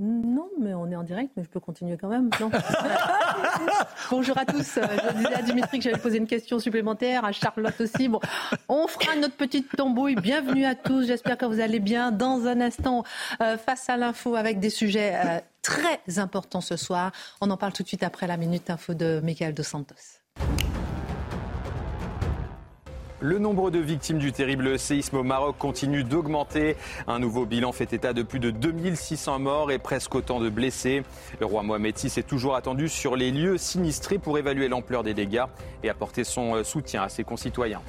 Non, mais on est en direct, mais je peux continuer quand même. Non. Bonjour à tous. Je disais à Dimitri que j'allais poser une question supplémentaire, à Charlotte aussi. Bon, on fera notre petite tambouille. Bienvenue à tous. J'espère que vous allez bien. Dans un instant, euh, face à l'info avec des sujets euh, très importants ce soir. On en parle tout de suite après la minute info de Michael Dos Santos. Le nombre de victimes du terrible séisme au Maroc continue d'augmenter. Un nouveau bilan fait état de plus de 2600 morts et presque autant de blessés. Le roi Mohamed VI est toujours attendu sur les lieux sinistrés pour évaluer l'ampleur des dégâts et apporter son soutien à ses concitoyens.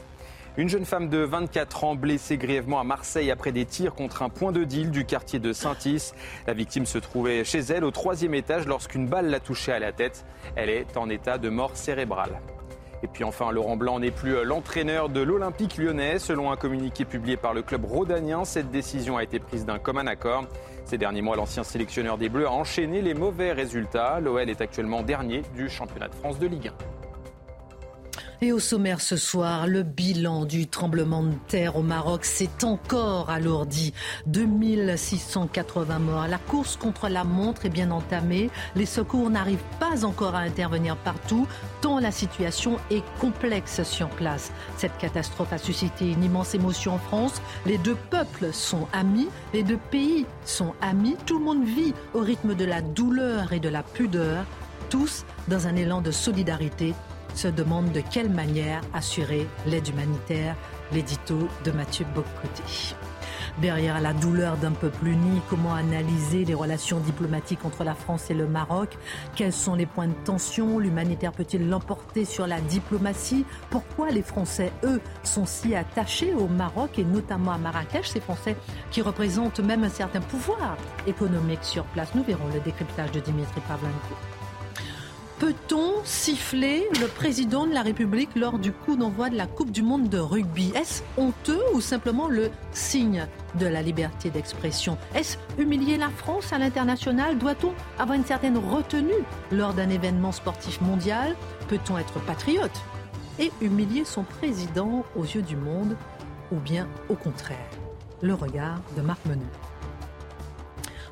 Une jeune femme de 24 ans blessée grièvement à Marseille après des tirs contre un point de deal du quartier de Saint-Is. La victime se trouvait chez elle au troisième étage lorsqu'une balle l'a touchée à la tête. Elle est en état de mort cérébrale. Et puis enfin, Laurent Blanc n'est plus l'entraîneur de l'Olympique lyonnais. Selon un communiqué publié par le club rhodanien, cette décision a été prise d'un commun accord. Ces derniers mois, l'ancien sélectionneur des Bleus a enchaîné les mauvais résultats. L'OL est actuellement dernier du championnat de France de Ligue 1. Et au sommaire ce soir, le bilan du tremblement de terre au Maroc s'est encore alourdi. 2680 morts. La course contre la montre est bien entamée. Les secours n'arrivent pas encore à intervenir partout, tant la situation est complexe sur place. Cette catastrophe a suscité une immense émotion en France. Les deux peuples sont amis, les deux pays sont amis. Tout le monde vit au rythme de la douleur et de la pudeur, tous dans un élan de solidarité se demande de quelle manière assurer l'aide humanitaire, l'édito de Mathieu Bocoté. Derrière la douleur d'un peuple uni, comment analyser les relations diplomatiques entre la France et le Maroc? Quels sont les points de tension? L'humanitaire peut-il l'emporter sur la diplomatie? Pourquoi les Français, eux, sont si attachés au Maroc et notamment à Marrakech? Ces Français qui représentent même un certain pouvoir économique sur place. Nous verrons le décryptage de Dimitri Pavlenko. Peut-on siffler le président de la République lors du coup d'envoi de la Coupe du Monde de rugby? Est-ce honteux ou simplement le signe de la liberté d'expression? Est-ce humilier la France à l'international? Doit-on avoir une certaine retenue lors d'un événement sportif mondial? Peut-on être patriote et humilier son président aux yeux du monde Ou bien au contraire? Le regard de Marc Menon.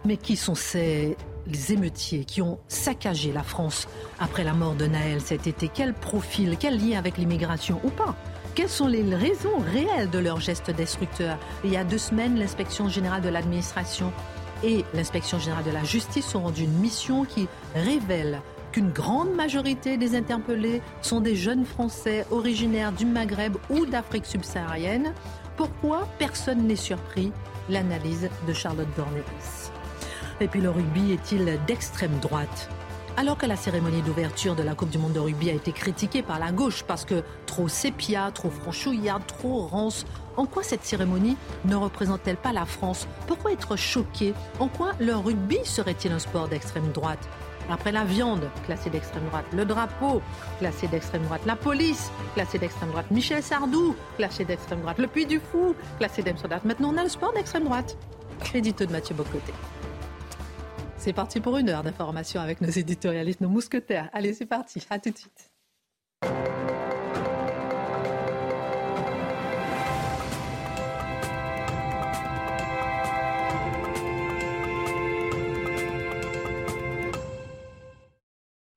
Mais qui sont ces les émeutiers qui ont saccagé la France après la mort de Naël cet été. Quel profil, quel lien avec l'immigration ou pas? Quelles sont les raisons réelles de leurs gestes destructeurs Il y a deux semaines, l'inspection générale de l'administration et l'inspection générale de la justice ont rendu une mission qui révèle qu'une grande majorité des interpellés sont des jeunes Français originaires du Maghreb ou d'Afrique subsaharienne. Pourquoi? Personne n'est surpris. L'analyse de Charlotte Dornelis. Et puis le rugby est-il d'extrême droite? Alors que la cérémonie d'ouverture de la Coupe du Monde de rugby a été critiquée par la gauche parce que trop sépia, trop franchouillard, trop rance, en quoi cette cérémonie ne représente-t-elle pas la France? Pourquoi être choqué En quoi le rugby serait-il un sport d'extrême droite? Après la viande, classée d'extrême droite, le drapeau, classé d'extrême droite, la police, classée d'extrême droite, Michel Sardou, classé d'extrême droite, le Puy du Fou, classé d'extrême droite. Maintenant, on a le sport d'extrême droite. Créditeux de Mathieu Bocoté. C'est parti pour une heure d'information avec nos éditorialistes, nos mousquetaires. Allez, c'est parti. À tout de suite.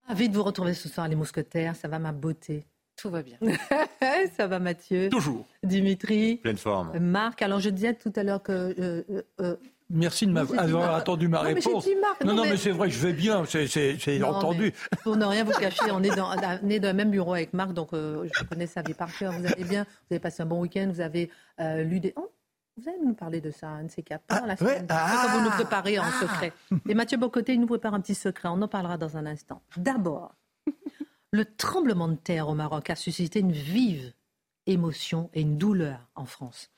Ravi de vous retrouver ce soir, les mousquetaires. Ça va ma beauté? Tout va bien. ça va Mathieu? Toujours. Dimitri? Pleine forme. Marc, alors je disais tout à l'heure que euh, euh, euh, Merci de m'avoir attendu ma réponse. non, non, mais, c'est vrai je vais bien, c'est entendu. Pour ne rien vous cacher, on est dans, dans le même bureau avec Marc, donc euh, je connais sa vie par cœur. Vous allez bien, vous avez passé un bon week-end, vous avez euh, lu des... Oh, vous allez nous parler de ça, un de ces cas. Ah, la semaine. Ah, vous nous préparez en ah. secret. Et Mathieu Bocoté, il nous prépare un petit secret. On en parlera dans un instant. D'abord, le tremblement de terre au Maroc a suscité une vive émotion et une douleur en France.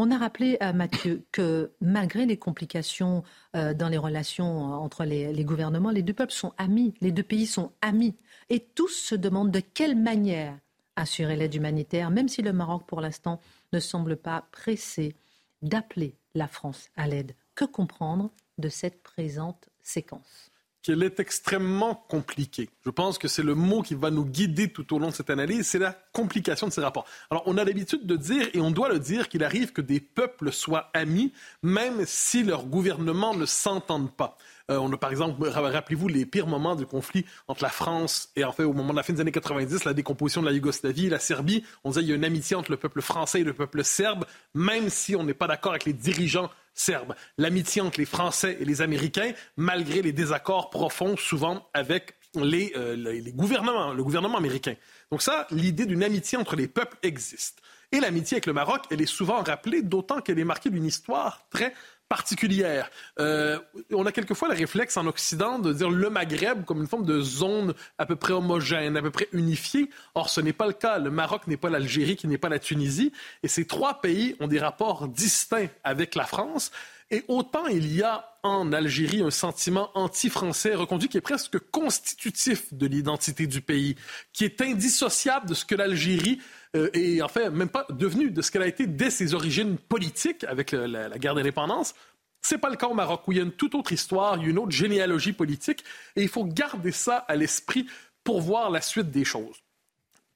On a rappelé, à Mathieu, que malgré les complications euh, dans les relations entre les, les, gouvernements, les deux peuples sont amis, les deux pays sont amis. Et tous se demandent de quelle manière assurer l'aide humanitaire, même si le Maroc, pour l'instant, ne semble pas pressé d'appeler la France à l'aide. Que comprendre de cette présente séquence? Qu'elle est extrêmement compliquée. Je pense que c'est le mot qui va nous guider tout au long de cette analyse, c'est la complication de ces rapports. Alors, on a l'habitude de dire, et on doit le dire, qu'il arrive que des peuples soient amis, même si leurs gouvernements ne s'entendent pas. Euh, on a par exemple, rappelez-vous les pires moments du conflit entre la France et en fait au moment de la fin des années 90, la décomposition de la Yougoslavie et la Serbie. On disait qu'il y a une amitié entre le peuple français et le peuple serbe, même si on n'est pas d'accord avec les dirigeants serbes. L'amitié entre les Français et les Américains, malgré les désaccords profonds souvent avec euh, les, gouvernements, le gouvernement américain. Donc ça, l'idée d'une amitié entre les peuples existe. Et l'amitié avec le Maroc, elle est souvent rappelée, d'autant qu'elle est marquée d'une histoire très particulière. Euh, on a quelquefois le réflexe en Occident de dire le Maghreb comme une forme de zone à peu près homogène, à peu près unifiée. Or, ce n'est pas le cas. Le Maroc n'est pas l'Algérie, qui n'est pas la Tunisie. Et ces trois pays ont des rapports distincts avec la France. Et autant il y a en Algérie un sentiment anti-français reconduit qui est presque constitutif de l'identité du pays, qui est indissociable de ce que l'Algérie euh, est en fait même pas devenue, de ce qu'elle a été dès ses origines politiques avec la, guerre d'indépendance. C'est pas le cas au Maroc où il y a une toute autre histoire, une autre généalogie politique, et il faut garder ça à l'esprit pour voir la suite des choses.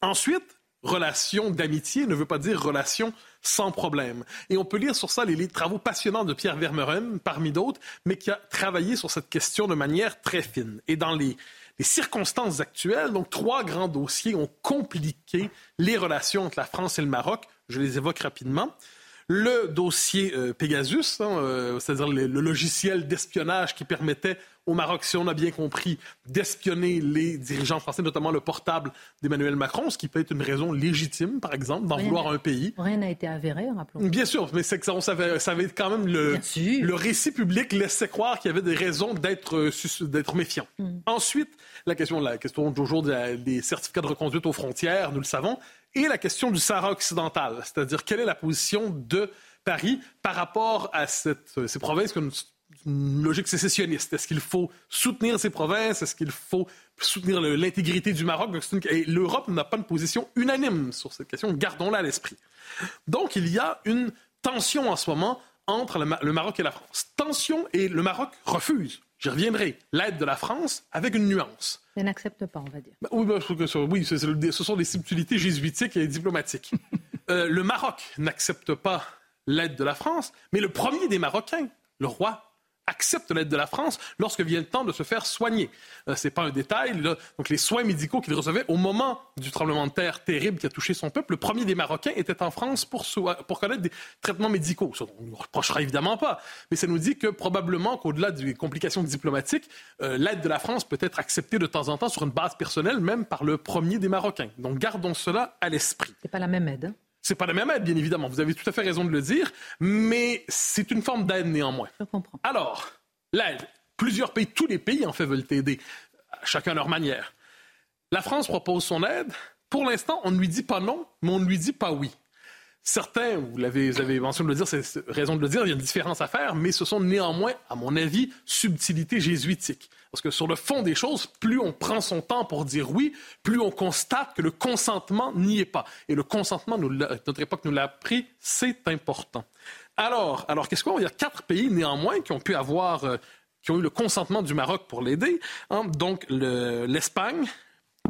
Ensuite, relation d'amitié ne veut pas dire relation sans problème. Et on peut lire sur ça les, travaux passionnants de Pierre Vermeuren, parmi d'autres, mais qui a travaillé sur cette question de manière très fine. Et dans les, circonstances actuelles, donc trois grands dossiers ont compliqué les relations entre la France et le Maroc. Je les évoque rapidement le dossier euh, Pegasus, hein, euh, c'est-à-dire le, logiciel d'espionnage qui permettait au Maroc, si on a bien compris, d'espionner les dirigeants français, notamment le portable d'Emmanuel Macron, ce qui peut être une raison légitime, par exemple, d'en vouloir un pays. Rien n'a été avéré, rappelons. Bien sûr, mais c'est que ça, on savait, quand même le, le récit public laissait croire qu'il y avait des raisons d'être euh, d'être méfiant. Hmm. Ensuite, la question, la question toujours des certificats de reconduite aux frontières, nous le savons, et la question du Sahara occidental, c'est-à-dire quelle est la position de Paris par rapport à cette, ces provinces qui ont une, logique sécessionniste. Est-ce qu'il faut soutenir ces provinces? Est-ce qu'il faut soutenir l'intégrité du Maroc? L'Europe n'a pas une position unanime sur cette question. Gardons-la à l'esprit. Donc, il y a une tension en ce moment entre le Maroc et la France. Tension et le Maroc refuse J'y reviendrai. L'aide de la France avec une nuance. Elle n'accepte pas, on va dire. Ben, oui, ben, oui ce sont des subtilités jésuitiques et diplomatiques. Euh, le Maroc n'accepte pas l'aide de la France, mais le premier des Marocains, le roi accepte l'aide de la France lorsque vient le temps de se faire soigner. Euh, Ce n'est pas un détail. Donc les soins médicaux qu'il recevait au moment du tremblement de terre terrible qui a touché son peuple, le premier des Marocains était en France pour, pour connaître des traitements médicaux. Ça, on ne reprochera évidemment pas. Mais ça nous dit que probablement qu'au-delà des complications diplomatiques, euh, l'aide de la France peut être acceptée de temps en temps sur une base personnelle, même par le premier des Marocains. Donc gardons cela à l'esprit. C'est pas la même aide. Hein. C'est pas la même aide, bien évidemment. Vous avez tout à fait raison de le dire, mais c'est une forme d'aide néanmoins. Je comprends. Alors, l'aide. Plusieurs pays, tous les pays en fait veulent aider, chacun à leur manière. La France propose son aide. Pour l'instant, on ne lui dit pas non, mais on ne lui dit pas oui. Certains, vous l'avez, avez mentionné de le dire, c'est raison de le dire, il y a une différence à faire, mais ce sont néanmoins, à mon avis, subtilités jésuitiques. Parce que sur le fond des choses, plus on prend son temps pour dire oui, plus on constate que le consentement n'y est pas. Et le consentement, notre époque nous l'a appris, c'est important. Alors, alors qu'est-ce qu'on Il y a quatre pays néanmoins qui ont pu avoir, euh, qui ont eu le consentement du Maroc pour l'aider. Hein. Donc l'Espagne,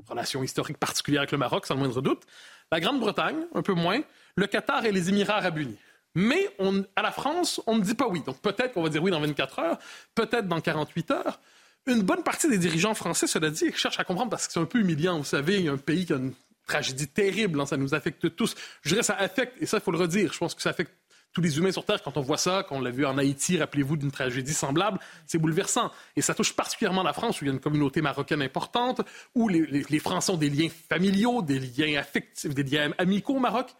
relation historique particulière avec le Maroc, sans le moindre doute. La Grande-Bretagne, un peu moins le Qatar et les Émirats arabes unis. Mais à la France, on ne dit pas oui. Donc peut-être qu'on va dire oui dans 24 heures, peut-être dans 48 heures. Une bonne partie des dirigeants français, cela dit, cherchent à comprendre parce que c'est un peu humiliant. Vous savez, il y a un pays qui a une tragédie terrible, hein, ça nous affecte tous. Je dirais ça affecte, et ça, il faut le redire, je pense que ça affecte tous les humains sur Terre, quand on voit ça, quand on l'a vu en Haïti, rappelez-vous d'une tragédie semblable, c'est bouleversant. Et ça touche particulièrement la France, où il y a une communauté marocaine importante, où les, les Français ont des liens familiaux, des liens affectifs, des liens amicaux au Maroc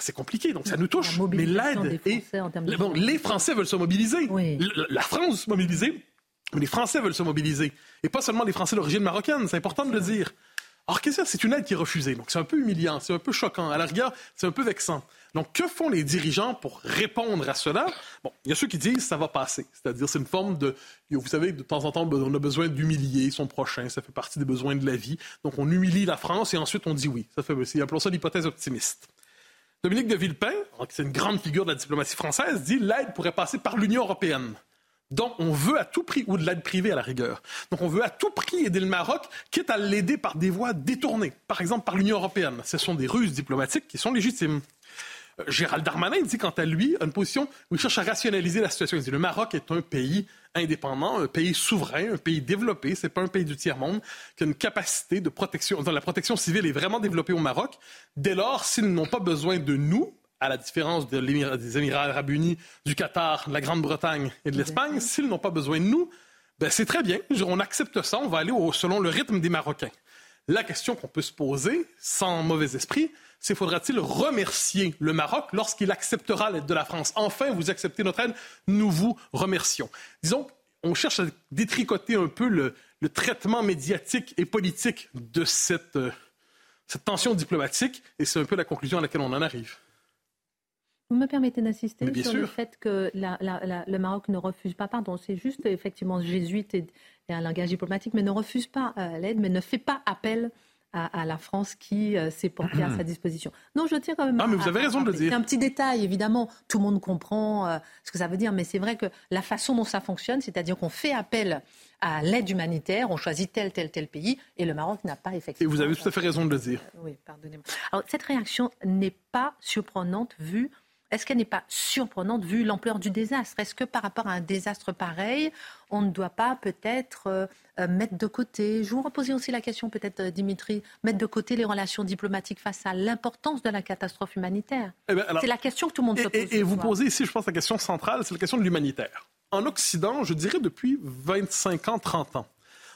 c'est compliqué, donc ça nous touche. Mais l'aide est. les Français veulent se mobiliser. La, France veut se mobiliser, mais les Français veulent se mobiliser. Et pas seulement les Français d'origine marocaine, c'est important de le dire. Alors, qu'est-ce que c'est? Une aide qui est refusée. Donc, c'est un peu humiliant, c'est un peu choquant. À la rigueur, c'est un peu vexant. Donc, que font les dirigeants pour répondre à cela? Bon, il y a ceux qui disent ça va passer. C'est-à-dire, c'est une forme de. Vous savez, de temps en temps, on a besoin d'humilier son prochain. Ça fait partie des besoins de la vie. Donc, on humilie la France et ensuite on dit oui. Ça fait, appelons ça l'hypothèse optimiste. Dominique de Villepin, qui est une grande figure de la diplomatie française, dit l'aide pourrait passer par l'Union européenne. Donc, on veut à tout prix, ou de l'aide privée à la rigueur. Donc, on veut à tout prix aider le Maroc, quitte à l'aider par des voies détournées, par exemple par l'Union européenne. Ce sont des ruses diplomatiques qui sont légitimes. Euh, Gérald Darmanin dit quant à lui une position où il cherche à rationaliser la situation. Il dit le Maroc est un pays indépendant, un pays souverain, un pays développé. C'est pas un pays du tiers monde qui a une capacité de protection. la protection civile est vraiment développée au Maroc. Dès lors, s'ils n'ont pas besoin de nous, à la différence de des Émirats arabes unis, du Qatar, de la Grande-Bretagne et de l'Espagne, s'ils n'ont pas besoin de nous, ben c'est très bien. On accepte ça. On va aller selon le rythme des Marocains. La question qu'on peut se poser, sans mauvais esprit, c'est faudra-t-il remercier le Maroc lorsqu'il acceptera l'aide de la France? Enfin, vous acceptez notre aide, nous vous remercions. Disons, on cherche à détricoter un peu le, traitement médiatique et politique de cette, euh, cette tension diplomatique, et c'est un peu la conclusion à laquelle on en arrive. Vous me permettez d'insister sur le fait que le Maroc ne refuse pas, pardon, c'est juste effectivement jésuite et, un langage diplomatique, mais ne refuse pas euh, l'aide, mais ne fait pas appel à, la France qui euh, s'est portée à sa disposition. Non, je tiens quand même. Ah, mais vous avez raison de le dire. C'est un petit détail, évidemment. Tout le monde comprend euh, ce que ça veut dire, mais c'est vrai que la façon dont ça fonctionne, c'est-à-dire qu'on fait appel à l'aide humanitaire, on choisit tel, tel, tel pays, et le Maroc n'a pas effectivement. Et vous avez tout à fait raison de le dire. oui, pardonnez-moi. Alors, cette réaction n'est pas surprenante vu est-ce qu'elle n'est pas surprenante vu l'ampleur du désastre? Est-ce que par rapport à un désastre pareil, on ne doit pas peut-être euh, euh, mettre de côté, je vous reposais aussi la question peut-être euh, Dimitri, mettre de côté les relations diplomatiques face à l'importance de la catastrophe humanitaire eh ben, C'est la question que tout le monde se pose. Et, et vous posez ici, je pense, la question centrale, c'est la question de l'humanitaire. En Occident, je dirais depuis 25 ans, 30 ans,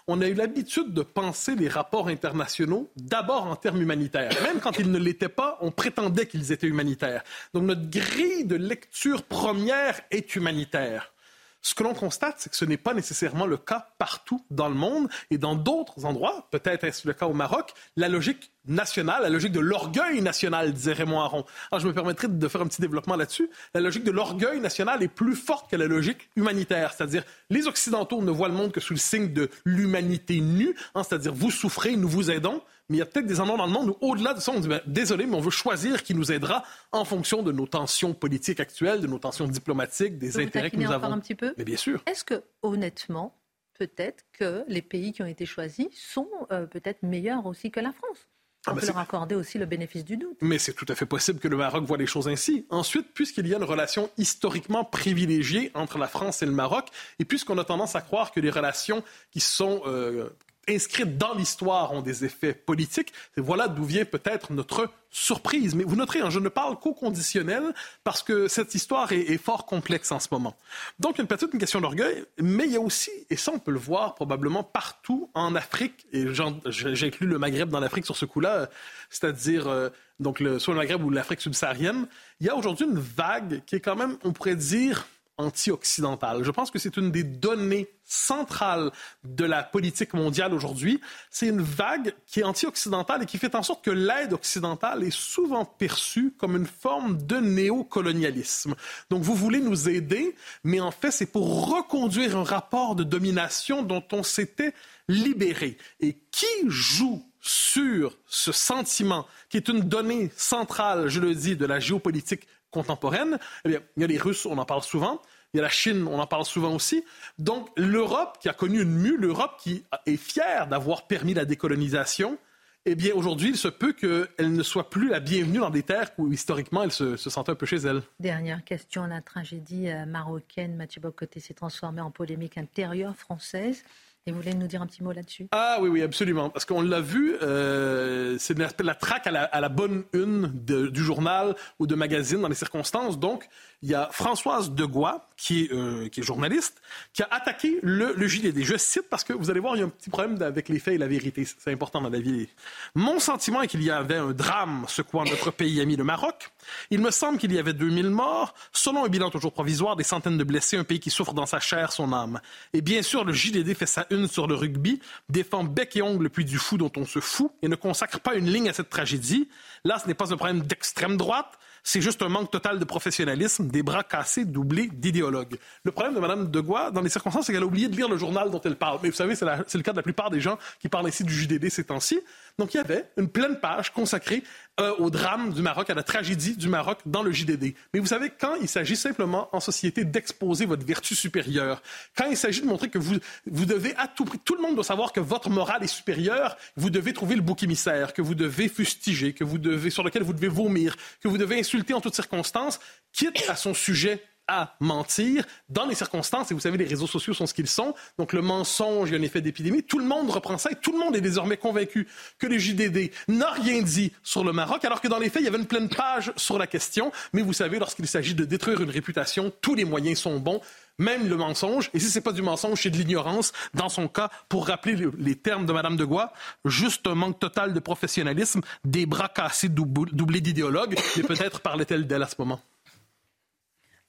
on a eu l'habitude de penser les rapports internationaux d'abord en termes humanitaires. Même quand ils ne l'étaient pas, on prétendait qu'ils étaient humanitaires. Donc notre grille de lecture première est humanitaire. Ce que l'on constate, c'est que ce n'est pas nécessairement le cas partout dans le monde et dans d'autres endroits, peut-être est-ce le cas au Maroc, la logique nationale, la logique de l'orgueil national, disait Raymond Aron. Alors, je me permettrai de faire un petit développement là-dessus. La logique de l'orgueil national est plus forte que la logique humanitaire. C'est-à-dire, les Occidentaux ne voient le monde que sous le signe de l'humanité nue, hein, c'est-à-dire, vous souffrez, nous vous aidons. Mais il y a peut-être des endroits dans le monde où, au-delà de ça, on dit ben, désolé, mais on veut choisir qui nous aidera en fonction de nos tensions politiques actuelles, de nos tensions diplomatiques, des intérêts que nous avons. un petit peu? Mais bien sûr. Est-ce que, honnêtement, peut-être que les pays qui ont été choisis sont euh, peut-être meilleurs aussi que la France? On ah, peut leur accorder aussi le bénéfice du doute. Mais c'est tout à fait possible que le Maroc voit les choses ainsi. Ensuite, puisqu'il y a une relation historiquement privilégiée entre la France et le Maroc, et puisqu'on a tendance à croire que les relations qui sont euh, inscrites dans l'histoire ont des effets politiques. Et voilà d'où vient peut-être notre surprise. Mais vous noterez, hein, je ne parle qu'au conditionnel parce que cette histoire est, fort complexe en ce moment. Donc, a peut-être une question d'orgueil, mais il y a aussi, et ça on peut le voir probablement partout en Afrique, et j'inclus le Maghreb dans l'Afrique sur ce coup-là, c'est-à-dire euh, donc soit le Maghreb ou l'Afrique subsaharienne, il y a aujourd'hui une vague qui est quand même, on pourrait dire, anti-occidentale. Je pense que c'est une des données centrales de la politique mondiale aujourd'hui. C'est une vague qui est anti-occidentale et qui fait en sorte que l'aide occidentale est souvent perçue comme une forme de néocolonialisme. Donc vous voulez nous aider, mais en fait c'est pour reconduire un rapport de domination dont on s'était libéré. Et qui joue sur ce sentiment, qui est une donnée centrale, je le dis, de la géopolitique contemporaine, eh bien, il y a les Russes, on en parle souvent. Il y a la Chine, on en parle souvent aussi. Donc, l'Europe qui a connu une mue, l'Europe qui est fière d'avoir permis la décolonisation, eh bien, aujourd'hui, il se peut qu'elle ne soit plus la bienvenue dans des terres où, historiquement, elle se, sentait un peu chez elle. Dernière question. La tragédie euh, marocaine, Mathieu Bocoté, s'est transformée en polémique intérieure française. Et vous voulez nous dire un petit mot là-dessus? Ah oui, oui, absolument. Parce qu'on l'a vu, euh, c'est la traque à la, bonne une du journal ou de magazine dans les circonstances. Donc, il y a Françoise Degois, qui est, euh, journaliste, qui a attaqué le, JDD. Je cite parce que vous allez voir, il y a un petit problème avec les faits et la vérité. C'est important dans la vie. Mon sentiment est qu'il y avait un drame secouant notre pays ami, le Maroc. Il me semble qu'il y avait 2000 morts. Selon un bilan toujours provisoire, des centaines de blessés, un pays qui souffre dans sa chair, son âme. Et bien sûr, le JDD fait sa une une sur le rugby, défend bec et ongle puis du fou dont on se fout et ne consacre pas une ligne à cette tragédie. Là, ce n'est pas un problème d'extrême droite, c'est juste un manque total de professionnalisme, des bras cassés doublés d'idéologues. Le problème de Mme de Goua, dans les circonstances, c'est qu'elle a oublié de lire le journal dont elle parle. Mais vous savez, c'est le cas de la plupart des gens qui parlent ici du JDD ces temps-ci. Donc, il y avait une pleine page consacrée euh, au drame du Maroc, à la tragédie du Maroc dans le JDD. Mais vous savez, quand il s'agit simplement en société d'exposer votre vertu supérieure, quand il s'agit de montrer que vous, vous devez à tout prix, tout le monde doit savoir que votre morale est supérieure, vous devez trouver le bouc émissaire, que vous devez fustiger, que vous devez, sur lequel vous devez vomir, que vous devez insulter en toutes circonstances, quitte à son sujet à mentir dans les circonstances. Et vous savez, les réseaux sociaux sont ce qu'ils sont. Donc le mensonge, il y a un effet d'épidémie. Tout le monde reprend ça et tout le monde est désormais convaincu que le JDD n'a rien dit sur le Maroc, alors que dans les faits, il y avait une pleine page sur la question. Mais vous savez, lorsqu'il s'agit de détruire une réputation, tous les moyens sont bons même le mensonge. Et si ce n'est pas du mensonge, c'est de l'ignorance. Dans son cas, pour rappeler les termes de Mme de Goua, juste un manque total de professionnalisme, des bras cassés doublés d'idéologues. Mais peut-être parlait-elle d'elle à ce moment.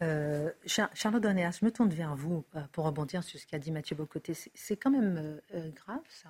Euh, Charlotte Donéas, je me tourne vers vous euh, pour rebondir sur ce qu'a dit Mathieu Bocoté. C'est quand même euh, grave, ça.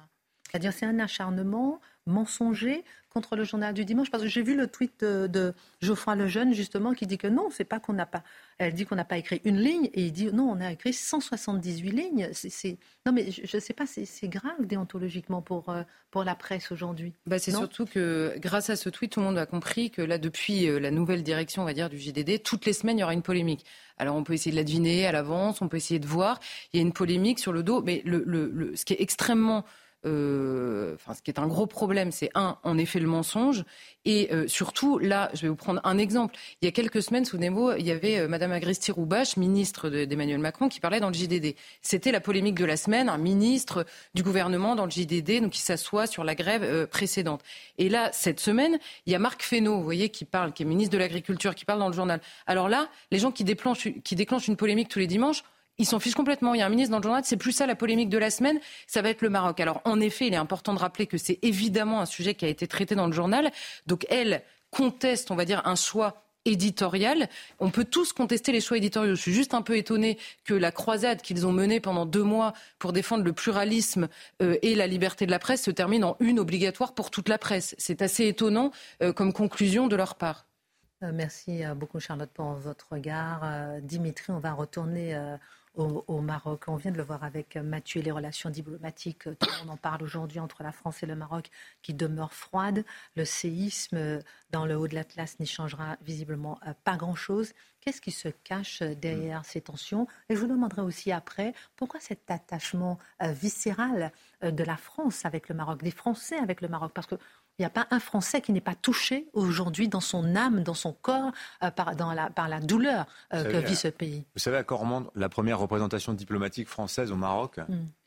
C'est-à-dire, c'est un acharnement mensonger contre le journal du dimanche Parce que j'ai vu le tweet de, Geoffroy Lejeune, justement, qui dit que non, c'est pas qu'on n'a pas. Elle dit qu'on n'a pas écrit une ligne, et il dit non, on a écrit 178 lignes. C'est, non, mais je ne sais pas, c'est, grave déontologiquement pour, euh, pour la presse aujourd'hui. Bah, c'est surtout que grâce à ce tweet, tout le monde a compris que là, depuis euh, la nouvelle direction, on va dire, du JDD, toutes les semaines, il y aura une polémique. Alors on peut essayer de la deviner à l'avance, on peut essayer de voir. Il y a une polémique sur le dos, mais le, le, ce qui est extrêmement euh, ce qui est un gros problème, c'est un, en effet, le mensonge. Et euh, surtout, là, je vais vous prendre un exemple. Il y a quelques semaines, souvenez-vous, il y avait euh, Madame Agresti Roubache, ministre d'Emmanuel Macron, qui parlait dans le JDD. C'était la polémique de la semaine, un ministre du gouvernement dans le JDD, donc qui s'assoit sur la grève précédente. Et là, cette semaine, il y a Marc Fesneau, vous voyez, qui parle, qui est ministre de l'Agriculture, qui parle dans le journal. Alors là, les gens qui qui déclenchent une polémique tous les dimanches, ils s'en fichent complètement. Il y a un ministre dans le journal, c'est plus ça la polémique de la semaine, ça va être le Maroc. Alors en effet, il est important de rappeler que c'est évidemment un sujet qui a été traité dans le journal. Donc elle conteste, on va dire, un choix éditorial. On peut tous contester les choix éditoriaux. Je suis juste un peu étonné que la croisade qu'ils ont menée pendant deux mois pour défendre le pluralisme euh, et la liberté de la presse se termine en une obligatoire pour toute la presse. C'est assez étonnant euh, comme conclusion de leur part. Euh, merci beaucoup Charlotte pour votre regard. Dimitri, on va retourner au, Maroc. On vient de le voir avec Mathieu, les relations diplomatiques, euh, on en parle aujourd'hui entre la France et le Maroc, qui demeurent froides. Le séisme euh, dans le haut de l'Atlas n'y changera visiblement euh, pas grand-chose. Qu'est-ce qui se cache derrière ces tensions? Et je vous demanderai aussi après, pourquoi cet attachement viscéral de la France avec le Maroc, des Français avec le Maroc? Parce que il n'y a pas un Français qui n'est pas touché aujourd'hui dans son âme, dans son corps, euh, par, la, par la douleur euh, que vit ce pays. Vous savez, à Cormande, la première représentation diplomatique française au Maroc,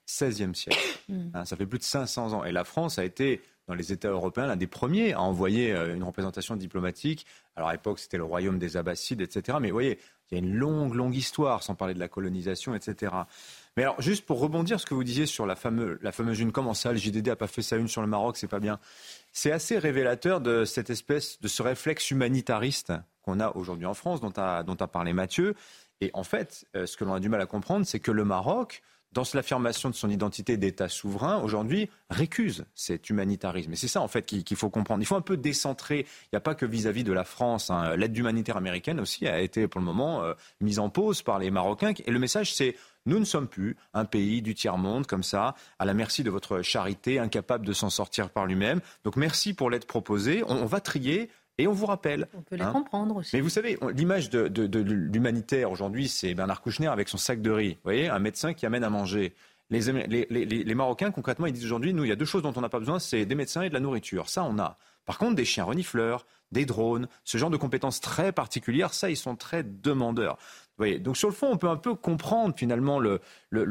16e mm. siècle. Mm. Hein, ça fait plus de 500 ans. Et la France a été, dans les États européens, l'un des premiers à envoyer euh, une représentation diplomatique. Alors à l'époque, c'était le royaume des Abbassides, etc. Mais vous voyez, il y a une longue, longue histoire, sans parler de la colonisation, etc. Mais alors, juste pour rebondir ce que vous disiez sur la fameuse, la fameuse une, comment ça, le JDD n'a pas fait sa une sur le Maroc, c'est pas bien. C'est assez révélateur de cette espèce, de ce réflexe humanitariste qu'on a aujourd'hui en France, dont a, dont a parlé Mathieu. Et en fait, euh, ce que l'on a du mal à comprendre, c'est que le Maroc, dans l'affirmation de son identité d'État souverain, aujourd'hui, récuse cet humanitarisme. Et c'est ça, en fait, qu'il faut comprendre. Il faut un peu décentrer. Il n'y a pas que vis-à-vis de la France. Hein. L'aide humanitaire américaine aussi a été, pour le moment, euh, mise en pause par les Marocains. Et le message, c'est nous ne sommes plus un pays du tiers-monde comme ça, à la merci de votre charité, incapable de s'en sortir par lui-même. Donc merci pour l'aide proposée. On, va trier. Et on vous rappelle. On peut les hein. comprendre aussi. Mais vous savez, l'image de, l'humanitaire aujourd'hui, c'est Bernard Kouchner avec son sac de riz. Vous voyez, un médecin qui amène à manger. Les, les, Marocains, concrètement, ils disent aujourd'hui, nous, il y a deux choses dont on n'a pas besoin, c'est des médecins et de la nourriture. Ça, on a. Par contre, des chiens renifleurs, des drones, ce genre de compétences très particulières, ça, ils sont très demandeurs. Donc sur le fond, on peut un peu comprendre finalement le,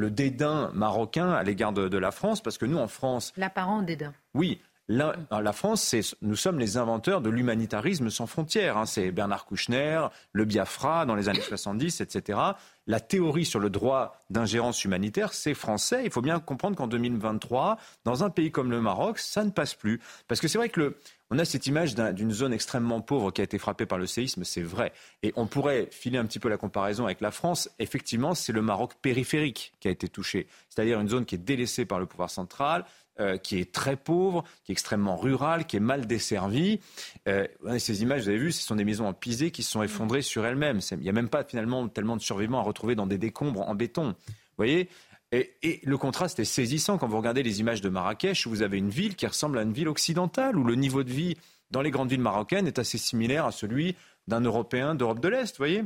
dédain marocain à l'égard de, la France, parce que nous, en France... L'apparent dédain. Oui, La, France, nous sommes les inventeurs de l'humanitarisme sans frontières. Hein. C'est Bernard Kouchner, le Biafra dans les années 70, etc. La théorie sur le droit d'ingérence humanitaire, c'est français. Il faut bien comprendre qu'en 2023, dans un pays comme le Maroc, ça ne passe plus. Parce que c'est vrai que on a cette image d'une zone extrêmement pauvre qui a été frappée par le séisme, c'est vrai. Et on pourrait filer un petit peu la comparaison avec la France. Effectivement, c'est le Maroc périphérique qui a été touché, c'est-à-dire une zone qui est délaissée par le pouvoir central, euh, qui est très pauvre, qui est extrêmement rurale, qui est mal desservie. Euh, ces images, vous avez vu, ce sont des maisons en pisé qui se sont effondrées sur elles-mêmes. Il n'y a même pas finalement tellement de survivants à retrouver dans des décombres en béton. Vous voyez? Et, le contraste est saisissant quand vous regardez les images de Marrakech, où vous avez une ville qui ressemble à une ville occidentale, où le niveau de vie dans les grandes villes marocaines est assez similaire à celui d'un Européen d'Europe de l'Est, voyez?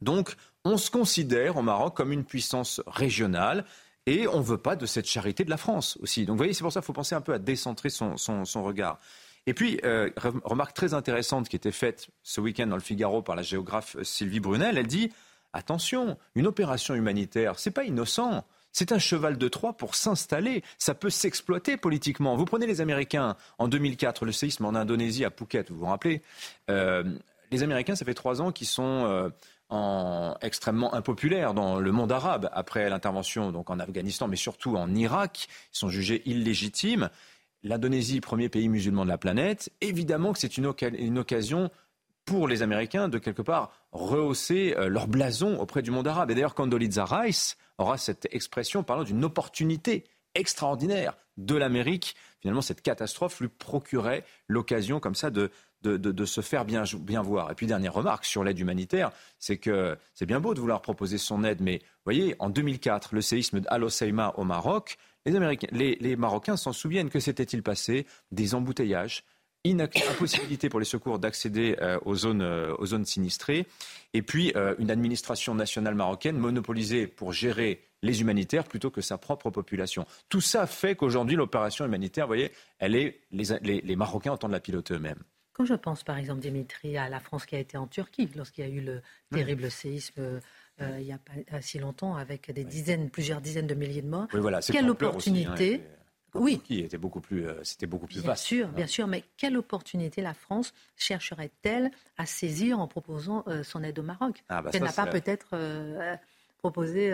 Donc, on se considère au Maroc comme une puissance régionale. Et on ne veut pas de cette charité de la France aussi. Donc vous voyez, c'est pour ça qu'il faut penser un peu à décentrer son, regard. Et puis, euh, remarque très intéressante qui était faite ce week-end dans le Figaro par la géographe Sylvie Brunel, elle dit attention, une opération humanitaire, c'est pas innocent. C'est un cheval de Troie pour s'installer. Ça peut s'exploiter politiquement. Vous prenez les Américains en 2004, le séisme en Indonésie à Phuket, vous vous rappelez euh, Les Américains, ça fait trois ans qu'ils sont euh, en, extrêmement impopulaires dans le monde arabe après l'intervention donc en Afghanistan, mais surtout en Irak. Ils sont jugés illégitimes. L'Indonésie, premier pays musulman de la planète, évidemment que c'est une, occasion pour les Américains de quelque part rehausser euh, leur blason auprès du monde arabe. Et d'ailleurs, Condoleezza Rice aura cette expression parlant d'une opportunité extraordinaire de l'Amérique. Finalement, cette catastrophe lui procurait l'occasion comme ça de, de, se faire bien, voir. Et puis, dernière remarque sur l'aide humanitaire, c'est que c'est bien beau de vouloir proposer son aide, mais voyez, en 2004, le séisme d'Al Hoceima au Maroc, les, Marocains s'en souviennent. Que s'était-il passé? Des embouteillages, impossibilité pour les secours d'accéder euh, aux, zones, euh, aux zones sinistrées, et puis euh, une administration nationale marocaine monopolisée pour gérer les humanitaires plutôt que sa propre population. Tout ça fait qu'aujourd'hui, l'opération humanitaire, vous voyez, elle est, les, les, Marocains entendent la piloter eux-mêmes. Quand je pense, par exemple, Dimitri, à la France qui a été en Turquie, lorsqu'il y a eu le terrible séisme il n'y a pas si longtemps, avec des dizaines, plusieurs dizaines de milliers de morts, quelle hein, opportunité oui. Qui était beaucoup plus, euh, c'était beaucoup plus bien Sûr, bien sûr, mais quelle opportunité la France chercherait-elle à saisir en proposant euh, son aide au Maroc? Ah, bah Elle n'a pas peut-être euh, proposé,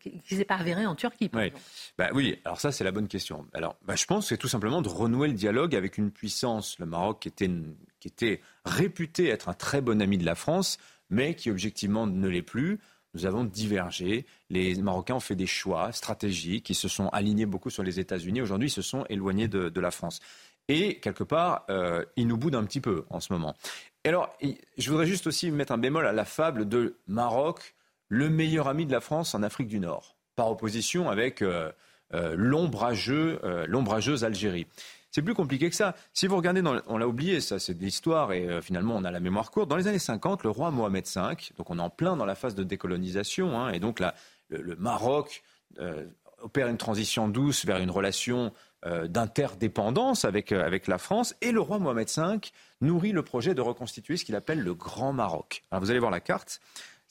qui ne s'est pas avéré en Turquie. Par oui. Bah, oui, alors ça c'est la bonne question. Alors, bah, je pense que c'est tout simplement de renouer le dialogue avec une puissance, le Maroc, qui était, qui était réputé être un très bon ami de la France, mais qui objectivement ne l'est plus nous avons divergé. Les Marocains ont fait des choix stratégiques, ils se sont alignés beaucoup sur les États-Unis. Aujourd'hui, ils se sont éloignés de, la France. Et quelque part, euh, ils nous boudent un petit peu en ce moment. Et alors, je voudrais juste aussi mettre un bémol à la fable de Maroc, le meilleur ami de la France en Afrique du Nord, par opposition avec euh, euh, l'ombrageuse Algérie. C'est plus compliqué que ça. Si vous regardez, on l'a oublié, ça c'est de l'histoire et euh, finalement on a la mémoire courte. Dans les années 50, le roi Mohamed V, donc on est en plein dans la phase de décolonisation, hein, et donc la, le, Maroc euh, opère une transition douce vers une relation euh, d'interdépendance avec, avec la France, et le roi Mohamed V nourrit le projet de reconstituer ce qu'il appelle le Grand Maroc. Alors vous allez voir la carte.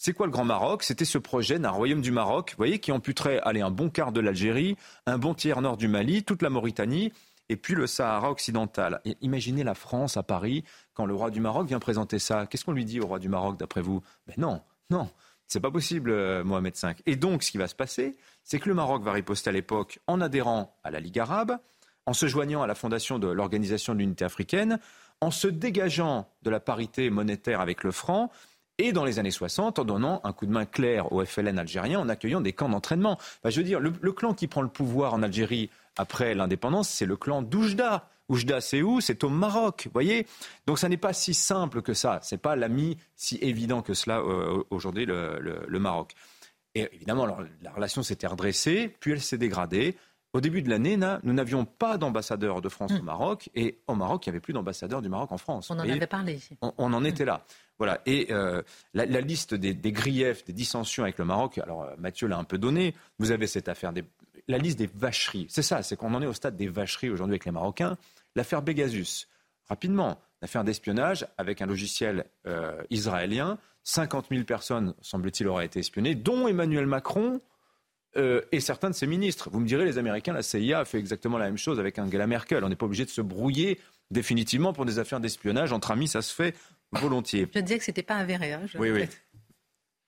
C'est quoi le Grand Maroc? C'était ce projet d'un royaume du Maroc, vous voyez, qui amputerait aller un bon quart de l'Algérie, un bon tiers nord du Mali, toute la Mauritanie, et puis le Sahara occidental. imaginez la France à Paris quand le roi du Maroc vient présenter ça. Qu'est-ce qu'on lui dit au roi du Maroc d'après vous? Ben non, non. C'est pas possible, euh, Mohamed V. Et donc, ce qui va se passer, c'est que le Maroc va riposter à l'époque en adhérant à la Ligue arabe, en se joignant à la fondation de l'Organisation de l'Unité africaine, en se dégageant de la parité monétaire avec le franc, et dans les années 60, en donnant un coup de main clair au FLN algérien, en accueillant des camps d'entraînement. je veux dire, le, clan qui prend le pouvoir en Algérie après l'indépendance, c'est le clan d'Oujda. Oujda, c'est où? C'est au Maroc, voyez? Donc ça n'est pas si simple que ça. C'est pas l'ami si évident que cela euh, aujourd'hui, le, Maroc. Et évidemment, la relation s'était redressée, puis elle s'est dégradée. Au début de l'année, nous n'avions pas d'ambassadeur de France au hmm. Maroc, et au Maroc, il n'y avait plus d'ambassadeur du Maroc en France. On en avait parlé. On, en était là. Voilà. Et euh, la, liste des, des, griefs, des dissensions avec le Maroc, alors euh, Mathieu l'a un peu donné. Vous avez cette affaire des, la liste des vacheries. C'est ça, c'est qu'on en est au stade des vacheries aujourd'hui avec les Marocains. L'affaire Pegasus, rapidement, l'affaire d'espionnage avec un logiciel euh, israélien. 50 000 personnes, semble-t-il, auraient été espionnées, dont Emmanuel Macron, euh, et certains de ses ministres. Vous me direz, les Américains, la CIA a fait exactement la même chose avec Angela Merkel. On n'est pas obligé de se brouiller définitivement pour des affaires d'espionnage. Entre amis, ça se fait volontiers. Je disais que ce n'était pas avéré. Hein, oui, oui.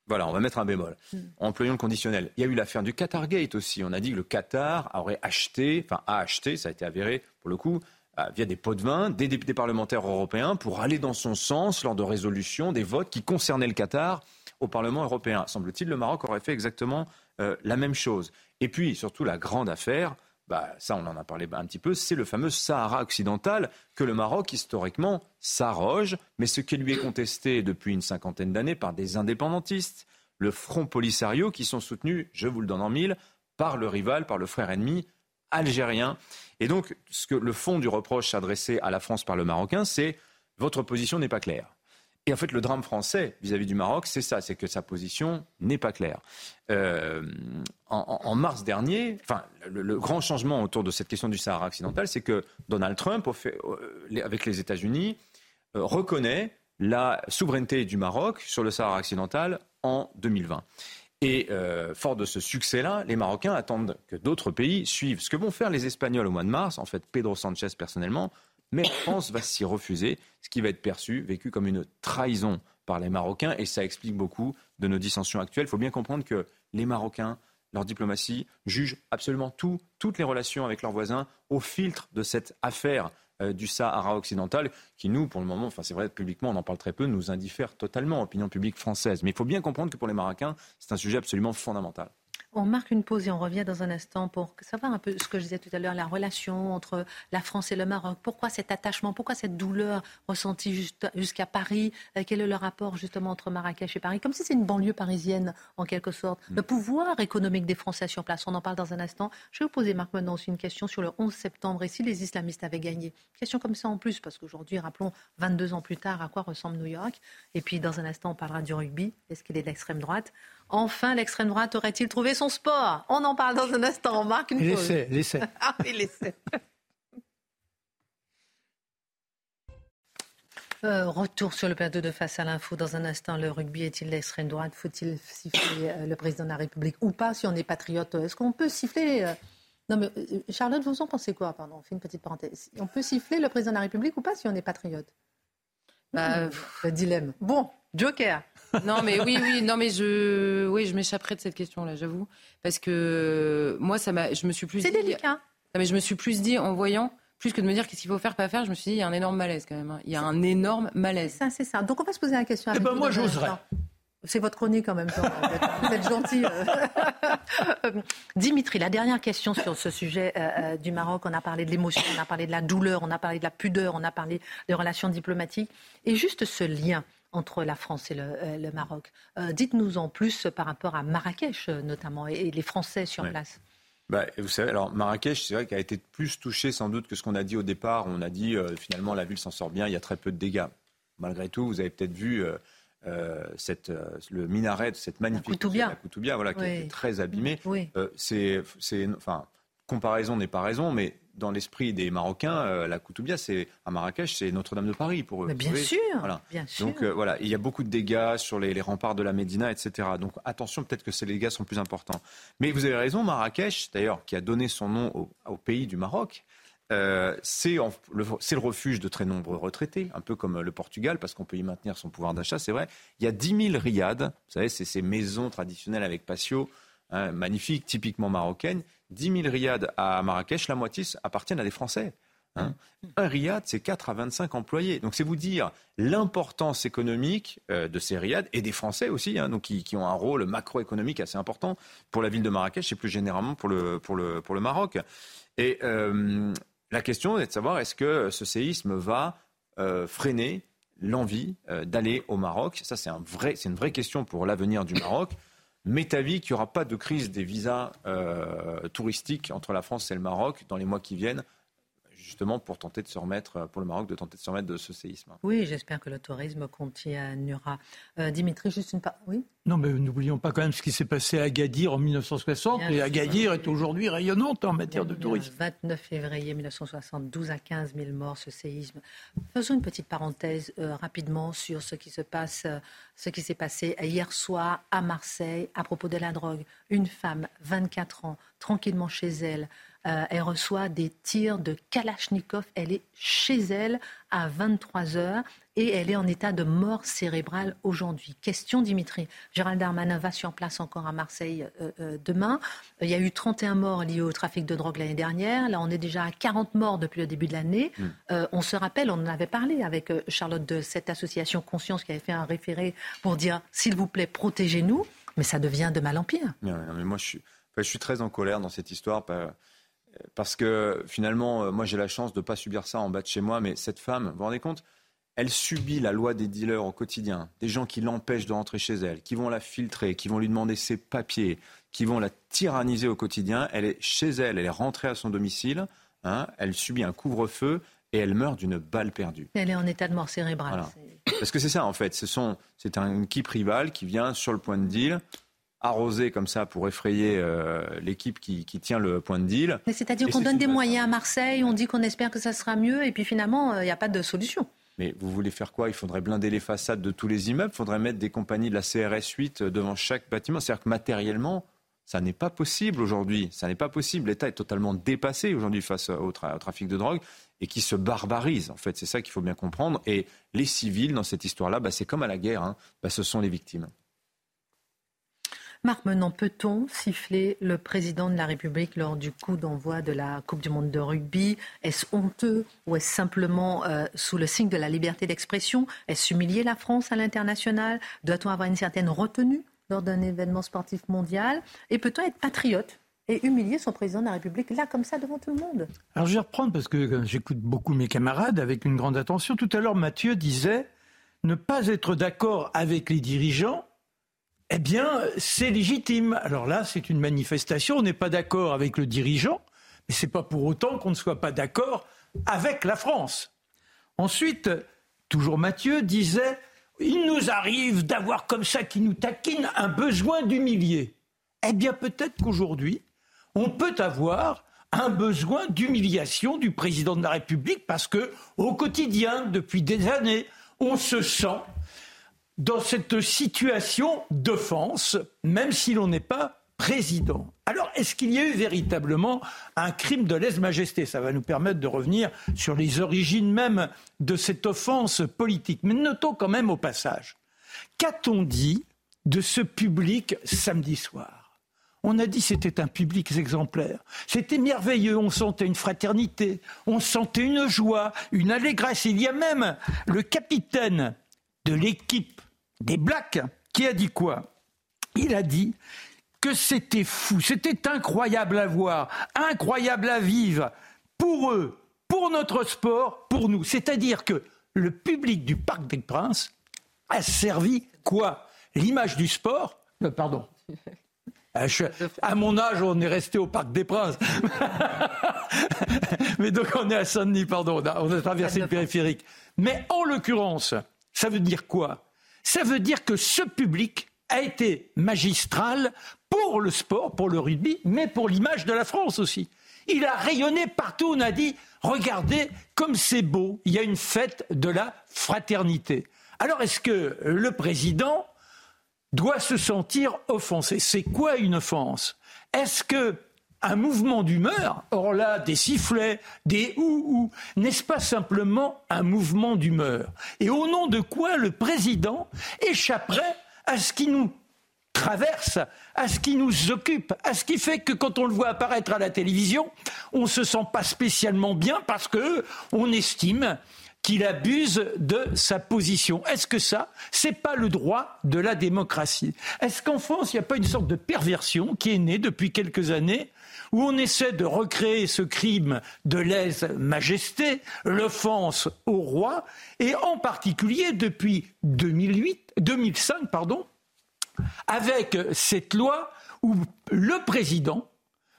Voilà, on va mettre un bémol. Hmm. En employant le conditionnel. Il y a eu l'affaire du Qatar Gate aussi. On a dit que le Qatar aurait acheté, enfin a acheté, ça a été avéré pour le coup, euh, via des pots de vin, des députés parlementaires européens pour aller dans son sens lors de résolutions, des votes qui concernaient le Qatar au Parlement européen. Semble-t-il, le Maroc aurait fait exactement euh, la même chose. Et puis, surtout, la grande affaire, bah, ça on en a parlé un petit peu, c'est le fameux Sahara occidental que le Maroc historiquement s'arroge, mais ce qui lui est contesté depuis une cinquantaine d'années par des indépendantistes, le Front Polisario, qui sont soutenus, je vous le donne en mille, par le rival, par le frère ennemi algérien. Et donc, ce que le fond du reproche adressé à la France par le Marocain, c'est votre position n'est pas claire. Et en fait, le drame français vis-à-vis du Maroc, c'est ça, c'est que sa position n'est pas claire. Euh, en, mars dernier, enfin, le, grand changement autour de cette question du Sahara occidental, c'est que Donald Trump, euh, avec les États-Unis, euh, reconnaît la souveraineté du Maroc sur le Sahara occidental en 2020. Et fort de ce succès-là, les Marocains attendent que d'autres pays suivent. Ce que vont faire les Espagnols au mois de mars, en fait, Pedro Sanchez personnellement, mais France va s'y refuser, ce qui va être perçu, vécu comme une trahison par les Marocains, et ça explique beaucoup de nos dissensions actuelles. Il faut bien comprendre que les Marocains, leur diplomatie, jugent absolument tout, toutes les relations avec leurs voisins au filtre de cette affaire euh, du Sahara occidental, qui nous, pour le moment, enfin c'est vrai, publiquement, on en parle très peu, nous indiffère totalement, opinion publique française. Mais il faut bien comprendre que pour les Marocains, c'est un sujet absolument fondamental. On marque une pause et on revient dans un instant pour savoir un peu ce que je disais tout à l'heure, la relation entre la France et le Maroc. Pourquoi cet attachement? Pourquoi cette douleur ressentie jusqu'à Paris? Euh, Quel est le rapport justement entre Marrakech et Paris? Comme si c'est une banlieue parisienne en quelque sorte. Mm. Le pouvoir économique des Français sur place, on en parle dans un instant. Je vais vous poser, Marc, maintenant aussi une question sur le 11 septembre et si les islamistes avaient gagné. Question comme ça en plus, parce qu'aujourd'hui, rappelons, 22 ans plus tard, à quoi ressemble New York? Et puis dans un instant, on parlera du rugby. Est-ce qu'il est d'extrême droite? Enfin, l'extrême droite aurait-il trouvé son sport? On en parle dans un instant. On marque une pause. L'essai, l'essai. ah oui, l'essai. Euh, retour sur le plateau de face à l'info. Dans un instant, le rugby est-il l'extrême droite? Faut-il siffler euh, le président de la République ou pas si on est patriote? Est-ce qu'on peut siffler euh, Non, mais Charlotte, vous en pensez quoi? Pardon, on fait une petite parenthèse. On peut siffler le président de la République ou pas si on est patriote? Bah, Le dilemme. Bon, Joker. Non, mais oui, oui, non, mais je, oui, je m'échapperai de cette question-là, j'avoue, parce que moi, ça m'a, je me suis plus. C'est délicat. Non, mais je me suis plus dit en voyant, plus que de me dire qu'est-ce qu'il faut faire, pas faire, je me suis dit, il y a un énorme malaise quand même. Hein. Il y a un énorme malaise. C'est ça, c'est ça. Donc on va se poser la question. Eh ben moi, j'oserais. C'est votre chronique en même temps. Vous êtes gentil. Dimitri, la dernière question sur ce sujet euh, euh, du Maroc. On a parlé de l'émotion, on a parlé de la douleur, on a parlé de la pudeur, on a parlé des relations diplomatiques. Et juste ce lien entre la France et le, euh, Maroc. Euh, dites-nous en plus par rapport à Marrakech euh, notamment et, les Français sur place. Bah, vous savez, alors Marrakech, c'est vrai qu'elle a été plus touchée sans doute que ce qu'on a dit au départ. On a dit finalement la ville s'en sort bien, il y a très peu de dégâts. Malgré tout, vous avez peut-être vu cette, le minaret de cette magnifique la Koutoubia, voilà, qui est très abîmée. c'est, enfin, comparaison n'est pas raison, mais dans l'esprit des Marocains, euh, la Koutoubia, c'est à Marrakech, c'est Notre-Dame de Paris pour eux. Mais bien, sûr, bien sûr. Donc euh, voilà, il y a beaucoup de dégâts sur les, remparts de la Médina, etc. Donc attention, peut-être que ces dégâts sont plus importants. Mais vous avez raison, Marrakech, d'ailleurs, qui a donné son nom au, pays du Maroc. Euh, c'est le, le, refuge de très nombreux retraités, un peu comme le Portugal, parce qu'on peut y maintenir son pouvoir d'achat, c'est vrai. Il y a 10 000 riads, vous savez, c'est ces maisons traditionnelles avec patio, hein, magnifiques, typiquement marocaines. 10 000 riads à Marrakech, la moitié appartiennent à des Français. Hein. Un riad, c'est 4 à 25 employés. Donc c'est vous dire l'importance économique euh, de ces riads et des Français aussi, hein, donc qui, ont un rôle macroéconomique assez important pour la ville de Marrakech et plus généralement pour le, pour le, pour le Maroc. Et euh, la question est de savoir est-ce que ce séisme va euh, freiner l'envie d'aller au Maroc? Ça, c'est un vrai, une vraie question pour l'avenir du Maroc m'est avis qu'il n'y aura pas de crise des visas euh, touristiques entre la France et le Maroc dans les mois qui viennent. Justement pour tenter de se remettre, pour le Maroc de tenter de se remettre de ce séisme. Oui, j'espère que le tourisme continuera. Euh, Dimitri, juste une part. Oui non, mais n'oublions pas quand même ce qui s'est passé à Agadir en 1960. et Agadir est aujourd'hui rayonnante en matière de tourisme. 29 février 1972 à 15 000 morts, ce séisme. Faisons une petite parenthèse euh, rapidement sur ce qui se passe, euh, ce qui s'est passé hier soir à Marseille à propos de la drogue. Une femme, 24 ans, tranquillement chez elle, euh, elle reçoit des tirs de Kalachnikov. Elle est chez elle à 23 heures et elle est en état de mort cérébrale aujourd'hui. Question, Dimitri. Gérald Darmanin va sur place encore à Marseille euh, euh, demain. Il y a eu 31 morts liés au trafic de drogue l'année dernière. Là, on est déjà à 40 morts depuis le début de l'année. Mm. on se rappelle, on en avait parlé avec Charlotte de cette association Conscience qui avait fait un référé pour dire, s'il vous plaît, protégez-nous. Mais ça devient de mal en pire. mais moi, je suis, je suis très en colère dans cette histoire parce que finalement, euh, moi j'ai la chance de ne pas subir ça en bas de chez moi, mais cette femme, vous vous rendez compte elle subit la loi des dealers au quotidien, des gens qui l'empêchent de rentrer chez elle, qui vont la filtrer, qui vont lui demander ses papiers, qui vont la tyranniser au quotidien. Elle est chez elle, elle est rentrée à son domicile, hein, elle subit un couvre-feu et elle meurt d'une balle perdue. Elle est en état de mort cérébrale. Parce que c'est ça en fait, c'est un rivale qui vient sur le point de deal arrosé comme ça pour effrayer euh, l'équipe qui, tient le point de deal. C'est-à-dire qu'on donne des moyens à Marseille, on dit qu'on espère que ça sera mieux, et puis finalement, euh, il n'y a pas de solution. Mais vous voulez faire quoi? Il faudrait blinder les façades de tous les immeubles, il faudrait mettre des compagnies de la CRS 8 devant chaque bâtiment. C'est-à-dire que matériellement, ça n'est pas possible aujourd'hui. Ça n'est pas possible. L'État est totalement dépassé aujourd'hui face au, trafic de drogue et qui se barbarise. En fait, c'est ça qu'il faut bien comprendre. Et les civils, dans cette histoire-là, bah, c'est comme à la guerre. Hein. Bah, ce sont les victimes. Marc Menant, peut-on siffler le président de la République lors du coup d'envoi de la Coupe du Monde de rugby? Est-ce honteux ou est-ce simplement euh, sous le signe de la liberté d'expression? Est-ce humilier la France à l'international? Doit-on avoir une certaine retenue lors d'un événement sportif mondial? Et peut-on être patriote et humilier son président de la République là comme ça devant tout le monde? Alors je vais reprendre parce que euh, j'écoute beaucoup mes camarades avec une grande attention. Tout à l'heure, Mathieu disait ne pas être d'accord avec les dirigeants eh bien, c'est légitime. Alors là, c'est une manifestation. On n'est pas d'accord avec le dirigeant, mais c'est pas pour autant qu'on ne soit pas d'accord avec la France. Ensuite, toujours Mathieu disait il nous arrive d'avoir comme ça qui nous taquine un besoin d'humilier. Eh bien, peut-être qu'aujourd'hui, on peut avoir un besoin d'humiliation du président de la République parce que, au quotidien, depuis des années, on se sent dans cette situation d'offense, même si l'on n'est pas président. Alors, est-ce qu'il y a eu véritablement un crime de lèse-majesté? Ça va nous permettre de revenir sur les origines même de cette offense politique. Mais notons quand même au passage, qu'a-t-on dit de ce public samedi soir? On a dit c'était un public exemplaire. C'était merveilleux. On sentait une fraternité, on sentait une joie, une allégresse. Il y a même le capitaine de l'équipe des Blacks qui a dit quoi? Il a dit que c'était fou, c'était incroyable à voir, incroyable à vivre pour eux, pour notre sport, pour nous. C'est-à-dire que le public du Parc des Princes a servi quoi? L'image du sport? Euh, Pardon. Euh, à mon âge, on est resté au Parc des Princes. Mais donc on est à Saint-Denis, pardon, on a traversé le périphérique. Mais en l'occurrence, ça veut dire quoi? Ça veut dire que ce public a été magistral pour le sport, pour le rugby, mais pour l'image de la France aussi. Il a rayonné partout. On a dit, regardez comme c'est beau, il y a une fête de la fraternité. Alors est-ce que le président doit se sentir offensé? C'est quoi une offense? Est-ce que un mouvement d'humeur, or là, des sifflets, des ou ou, n'est-ce pas simplement un mouvement d'humeur? Et au nom de quoi le président échapperait à ce qui nous traverse, à ce qui nous occupe, à ce qui fait que quand on le voit apparaître à la télévision, on ne se sent pas spécialement bien parce que on estime qu'il abuse de sa position. Est-ce que ça, c'est pas le droit de la démocratie? Est-ce qu'en France, il n'y a pas une sorte de perversion qui est née depuis quelques années où on essaie de recréer ce crime de lèse-majesté, l'offense au roi, et en particulier depuis 2008, 2005, pardon, avec cette loi où le président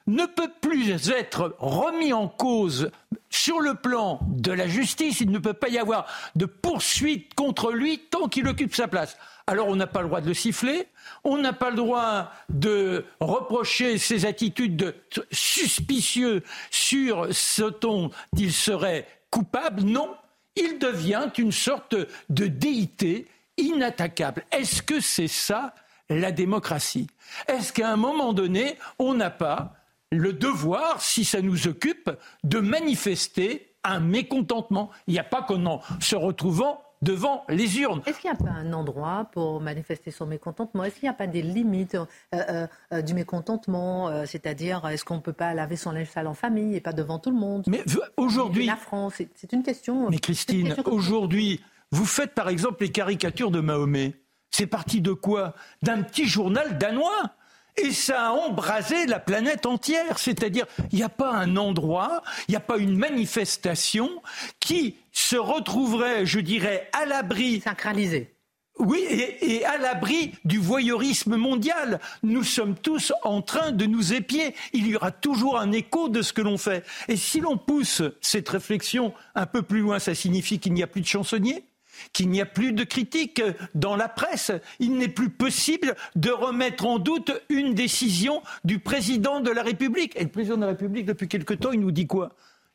ne peut plus être remis en cause sur le plan de la justice. Il ne peut pas y avoir de poursuite contre lui tant qu'il occupe sa place. Alors on n'a pas le droit de le siffler, on n'a pas le droit de reprocher ses attitudes de suspicieux sur ce dont il serait coupable. Non, il devient une sorte de déité inattaquable. Est-ce que c'est ça la démocratie? Est-ce qu'à un moment donné, on n'a pas le devoir, si ça nous occupe, de manifester un mécontentement? Il n'y a pas qu'en se retrouvant devant les urnes. Est-ce qu'il n'y a pas un endroit pour manifester son mécontentement? Est-ce qu'il n'y a pas des limites euh, euh, euh, du mécontentement? C'est-à-dire, est-ce qu'on ne peut pas laver son linge sale en famille et pas devant tout le monde? Mais aujourd'hui... La France, c'est une question... Mais Christine, aujourd'hui, vous faites par exemple les caricatures de Mahomet. C'est parti de quoi? D'un petit journal danois et ça a embrasé la planète entière. C'est-à-dire, il n'y a pas un endroit, il n'y a pas une manifestation qui se retrouverait, je dirais, à l'abri. Sacralisé. Oui, et, et, à l'abri du voyeurisme mondial. Nous sommes tous en train de nous épier. Il y aura toujours un écho de ce que l'on fait. Et si l'on pousse cette réflexion un peu plus loin, ça signifie qu'il n'y a plus de chansonniers? Qu'il n'y a plus de critiques dans la presse. Il n'est plus possible de remettre en doute une décision du président de la République. Et le président de la République, depuis quelque temps, il nous dit quoi?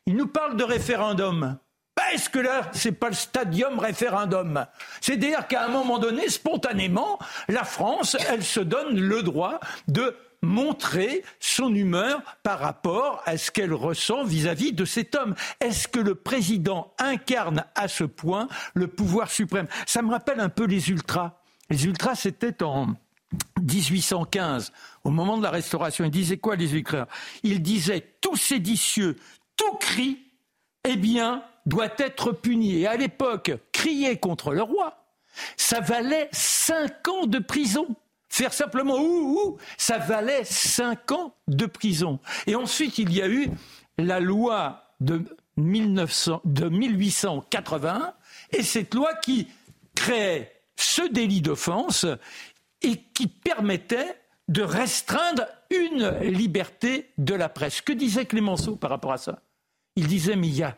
Il nous parle de référendum. Est-ce que là, c'est pas le stadium référendum C'est-à-dire qu'à un moment donné, spontanément, la France, elle se donne le droit de montrer son humeur par rapport à ce qu'elle ressent vis-à-vis de cet homme. Est-ce que le président incarne à ce point le pouvoir suprême? Ça me rappelle un peu les ultras. Les ultras, c'était en 1815, au moment de la Restauration. Ils disaient quoi, les ultras? Ils disaient tout séditieux, tout cri, eh bien, doit être puni. Et à l'époque, crier contre le roi, ça valait cinq ans de prison. Faire simplement ouh, ouh, ça valait cinq ans de prison. Et ensuite, il y a eu la loi de, 1900, de 1881, et cette loi qui créait ce délit d'offense et qui permettait de restreindre une liberté de la presse. Que disait Clémenceau par rapport à ça? Il disait, mais il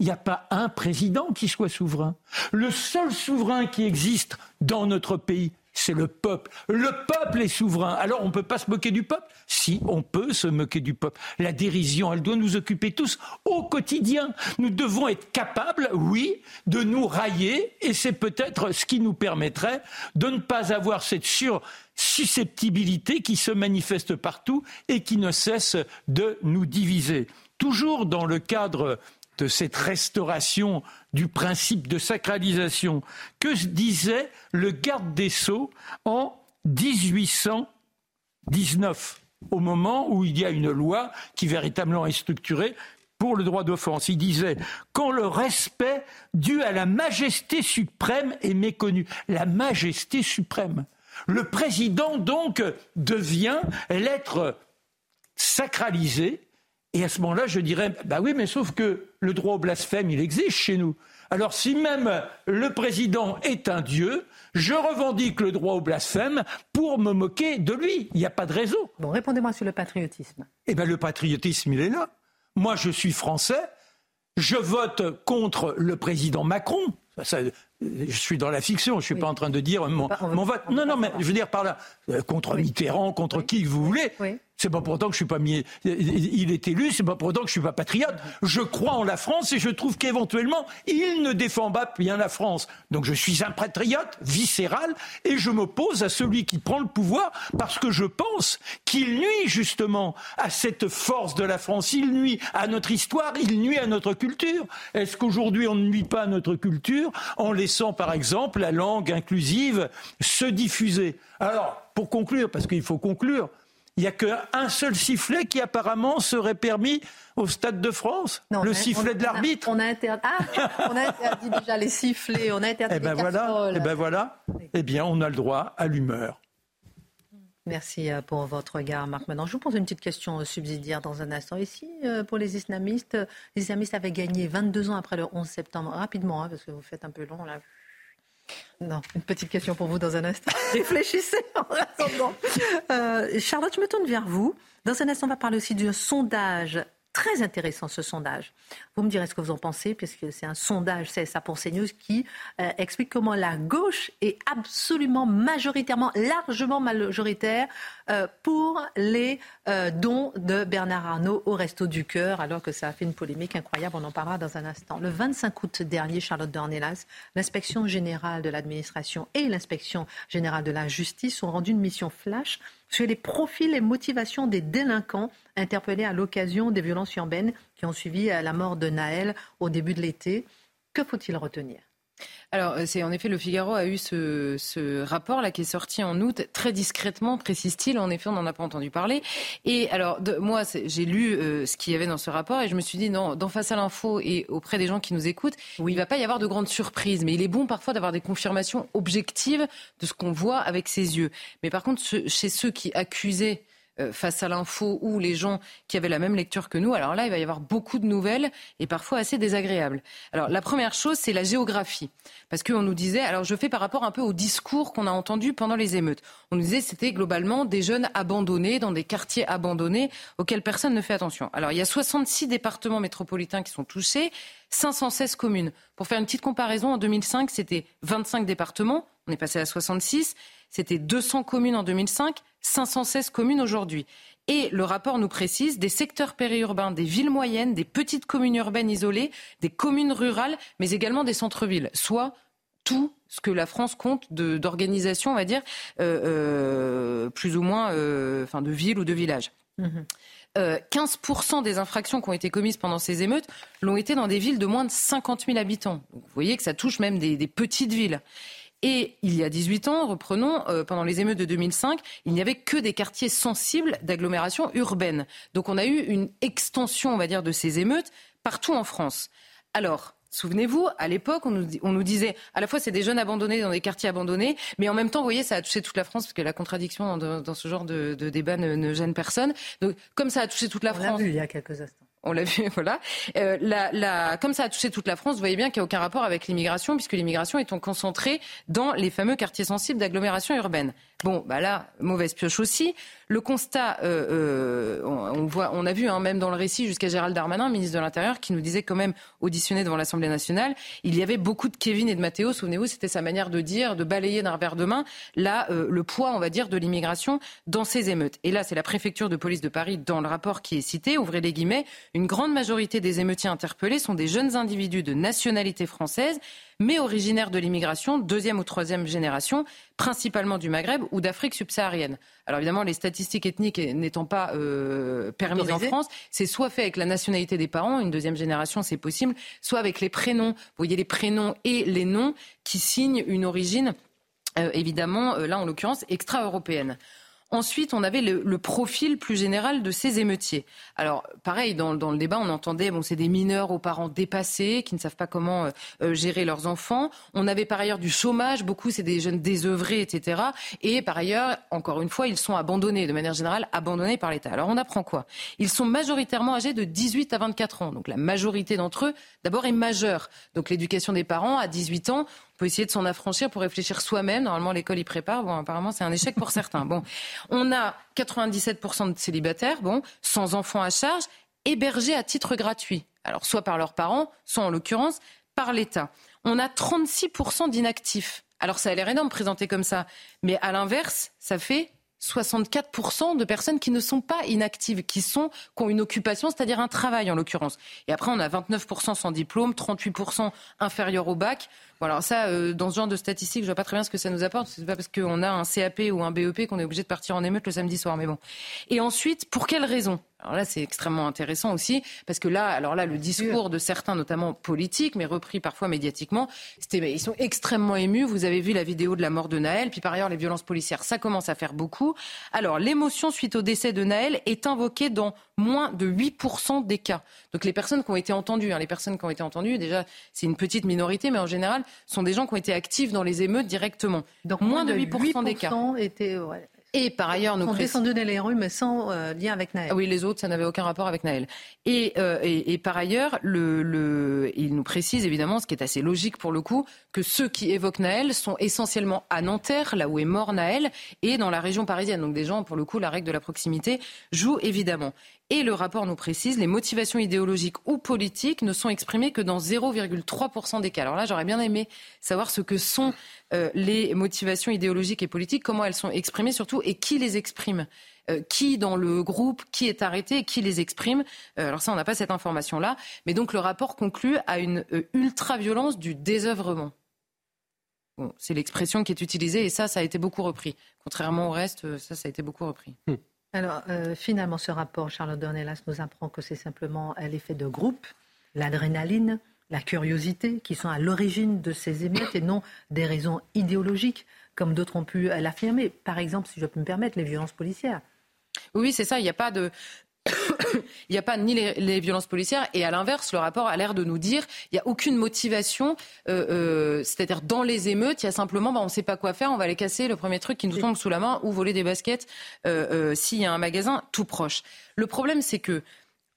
n'y a pas un président qui soit souverain. Le seul souverain qui existe dans notre pays, c'est le peuple. Le peuple est souverain. Alors on ne peut pas se moquer du peuple? Si, on peut se moquer du peuple. La dérision, elle doit nous occuper tous au quotidien. Nous devons être capables, oui, de nous railler et c'est peut-être ce qui nous permettrait de ne pas avoir cette susceptibilité qui se manifeste partout et qui ne cesse de nous diviser. Toujours dans le cadre de cette restauration du principe de sacralisation que disait le garde des Sceaux en 1819, au moment où il y a une loi qui véritablement est structurée pour le droit d'offense. Il disait quand le respect dû à la majesté suprême est méconnu. La majesté suprême. Le président donc devient l'être sacralisé et à ce moment-là, je dirais, bah oui, mais sauf que le droit au blasphème, il existe chez nous. Alors si même le président est un dieu, je revendique le droit au blasphème pour me moquer de lui. Il n'y a pas de raison. Bon, répondez-moi sur le patriotisme. Eh bien, le patriotisme, il est là. Moi, je suis français. Je vote contre le président Macron. je suis dans la fiction, je ne suis pas en train de dire mon, vote. Non, non, mais je veux dire par là, euh, contre Mitterrand, contre qui vous voulez. C'est pas pour autant que je suis pas mis. Il est élu, c'est pas pour autant que je suis pas patriote. Je crois en la France et je trouve qu'éventuellement il ne défend pas bien la France. Donc je suis un patriote viscéral et je m'oppose à celui qui prend le pouvoir parce que je pense qu'il nuit justement à cette force de la France. Il nuit à notre histoire, il nuit à notre culture. Est-ce qu'aujourd'hui on ne nuit pas à notre culture en laissant par exemple la langue inclusive se diffuser? Alors pour conclure, parce qu'il faut conclure. Il n'y a qu'un seul sifflet qui apparemment serait permis au Stade de France Le sifflet de l'arbitre on, a ah, on a interdit déjà les sifflets, on a interdit eh ben les voilà, Eh ben voilà, eh bien on a le droit à l'humeur. Merci euh, pour votre regard, Marc. Maintenant, je vous pose une petite question euh, subsidiaire dans un instant. Ici, euh, pour les islamistes, les islamistes avaient gagné 22 ans après le 11 septembre, rapidement, hein, parce que vous faites un peu long là. Non, une petite question pour vous dans un instant. Réfléchissez en attendant. Euh, Charlotte, je me tourne vers vous. Dans un instant, on va parler aussi d'un sondage très intéressant ce sondage. Vous me direz ce que vous en pensez, puisque c'est un sondage ça pour CNews qui euh, explique comment la gauche est absolument majoritairement, largement majoritaire euh, pour les euh, dons de Bernard Arnault au Resto du Cœur, alors que ça a fait une polémique incroyable. On en parlera dans un instant. Le 25 août dernier, Charlotte Dornelas, l'inspection générale de l'administration et l'inspection générale de la justice ont rendu une mission flash sur les profils et motivations des délinquants interpellés à l'occasion des violences urbaines qui ont suivi la mort de Naël au début de l'été. Que faut-il retenir? Alors, euh, c'est en effet le Figaro a eu ce, rapport là qui est sorti en août très discrètement, précise-t-il. En effet, on n'en a pas entendu parler. Et alors, de, moi, j'ai lu euh, ce qu'il y avait dans ce rapport et je me suis dit non, dans face à l'info et auprès des gens qui nous écoutent, oui. il va pas y avoir de grandes surprises. Mais il est bon parfois d'avoir des confirmations objectives de ce qu'on voit avec ses yeux. Mais par contre, chez ceux qui accusaient face à l'info ou les gens qui avaient la même lecture que nous. Alors là, il va y avoir beaucoup de nouvelles et parfois assez désagréables. Alors la première chose, c'est la géographie. Parce qu'on nous disait, alors je fais par rapport un peu au discours qu'on a entendu pendant les émeutes. On nous disait c'était globalement des jeunes abandonnés dans des quartiers abandonnés auxquels personne ne fait attention. Alors il y a 66 départements métropolitains qui sont touchés, 516 communes. Pour faire une petite comparaison, en 2005, c'était 25 départements, on est passé à 66. C'était 200 communes en 2005, 516 communes aujourd'hui. Et le rapport nous précise des secteurs périurbains, des villes moyennes, des petites communes urbaines isolées, des communes rurales, mais également des centres-villes, soit tout ce que la France compte d'organisation, on va dire, euh, euh, plus ou moins euh, enfin de villes ou de villages. 15% mmh. des infractions qui ont été commises pendant ces émeutes l'ont été dans des villes de moins de 50 000 habitants. vous voyez que ça touche même des petites villes. Et il y a 18 ans, reprenons, euh, pendant les émeutes de 2005, il n'y avait que des quartiers sensibles d'agglomération urbaine. Donc on a eu une extension, on va dire, de ces émeutes partout en France. Alors, Souvenez-vous, à l'époque, on nous, disait à la fois c'est des jeunes abandonnés dans des quartiers abandonnés, mais en même temps, vous voyez, ça a touché toute la France, parce que la contradiction dans, ce genre de, débat ne, gêne personne. Donc, comme ça a touché toute la on France. vu il y a quelques instants on l'a vu, voilà. Euh, la, comme ça a touché toute la France, vous voyez bien qu'il n'y a aucun rapport avec l'immigration, puisque l'immigration est concentrée dans les fameux quartiers sensibles d'agglomération urbaine. Bon, bah là, mauvaise pioche aussi. Le constat, euh, euh, on, voit, on a vu hein, même dans le récit jusqu'à Gérald Darmanin, ministre de l'Intérieur, qui nous disait quand même auditionné devant l'Assemblée nationale, il y avait beaucoup de Kevin et de Mathéo. Souvenez-vous, c'était sa manière de dire, de balayer d'un revers de main, là, le poids, on va dire, de l'immigration dans ces émeutes. Et là, c'est la préfecture de police de Paris dans le rapport qui est cité. Ouvrez les guillemets une grande majorité des émeutiers interpellés sont des jeunes individus de nationalité française, mais originaires de l'immigration, deuxième ou troisième génération, principalement du Maghreb ou d'Afrique subsaharienne. Alors évidemment, les statistiques ethniques n'étant pas euh, permises en France, c'est soit fait avec la nationalité des parents, une deuxième génération, c'est possible, soit avec les prénoms. Vous voyez les prénoms et les noms qui signent une origine, euh, évidemment, euh, là en l'occurrence, extra-européenne. Ensuite, on avait le, profil plus général de ces émeutiers. Alors, pareil, dans, le débat, on entendait, bon, c'est des mineurs aux parents dépassés, qui ne savent pas comment euh, euh, gérer leurs enfants. On avait par ailleurs du chômage, beaucoup, c'est des jeunes désœuvrés, etc. Et par ailleurs, encore une fois, ils sont abandonnés, de manière générale, abandonnés par l'État. Alors, on apprend quoi? Ils sont majoritairement âgés de 18 à 24 ans. Donc, la majorité d'entre eux, d'abord, est majeure. Donc, l'éducation des parents, à 18 ans, peut essayer de s'en affranchir pour réfléchir soi-même. Normalement, l'école y prépare. Bon, apparemment, c'est un échec pour certains. Bon, on a 97% de célibataires, bon, sans enfants à charge, hébergés à titre gratuit. Alors, soit par leurs parents, soit en l'occurrence par l'État. On a 36% d'inactifs. Alors, ça a l'air énorme présenté comme ça. Mais à l'inverse, ça fait 64% de personnes qui ne sont pas inactives, qui sont qui ont une occupation, c'est-à-dire un travail en l'occurrence. Et après, on a 29% sans diplôme, 38% inférieur au bac. Bon, alors ça, euh, dans ce genre de statistiques, je vois pas très bien ce que ça nous apporte. C'est pas parce qu'on a un CAP ou un BEP qu'on est obligé de partir en émeute le samedi soir, mais bon. Et ensuite, pour quelles raisons? Alors là, c'est extrêmement intéressant aussi, parce que là, alors là, le discours de certains, notamment politiques, mais repris parfois médiatiquement, c'était, ils sont extrêmement émus. Vous avez vu la vidéo de la mort de Naël, puis par ailleurs, les violences policières, ça commence à faire beaucoup. Alors, l'émotion suite au décès de Naël est invoquée dans moins de 8% des cas. Donc, les personnes qui ont été entendues, hein, les personnes qui ont été entendues, déjà, c'est une petite minorité, mais en général, sont des gens qui ont été actifs dans les émeutes directement. Donc, moins, de 8%, des cas. Étaient, Et par ailleurs, nous sont dans les rues, mais sans euh, lien avec Naël. oui, les autres, ça n'avait aucun rapport avec Naël. Et, euh, et, et par ailleurs, le, le, il nous précise évidemment, ce qui est assez logique pour le coup, que ceux qui évoquent Naël sont essentiellement à Nanterre, là où est mort Naël, et dans la région parisienne. Donc des gens, pour le coup, la règle de la proximité joue évidemment. Et le rapport nous précise, les motivations idéologiques ou politiques ne sont exprimées que dans 0,3% des cas. Alors là, j'aurais bien aimé savoir ce que sont euh, les motivations idéologiques et politiques, comment elles sont exprimées surtout et qui les exprime. Euh, qui dans le groupe, qui est arrêté et qui les exprime. Euh, alors ça, on n'a pas cette information-là. Mais donc le rapport conclut à une ultra-violence du désœuvrement. Bon, c'est l'expression qui est utilisée et ça, ça a été beaucoup repris. Contrairement au reste, ça, ça a été beaucoup repris. Hmm. Alors, euh, finalement, ce rapport, Charlotte Dornelas nous apprend que c'est simplement l'effet de groupe, l'adrénaline, la curiosité qui sont à l'origine de ces émeutes et non des raisons idéologiques, comme d'autres ont pu l'affirmer. Par exemple, si je peux me permettre, les violences policières. Oui, c'est ça. Il n'y a pas de, il n'y a pas ni les, violences policières et à l'inverse, le rapport a l'air de nous dire il n'y a aucune motivation, euh, euh, c'est-à-dire dans les émeutes, il y a simplement bah, on ne sait pas quoi faire, on va les casser, le premier truc qui nous tombe sous la main ou voler des baskets euh, s'il y a un magasin tout proche. Le problème, c'est que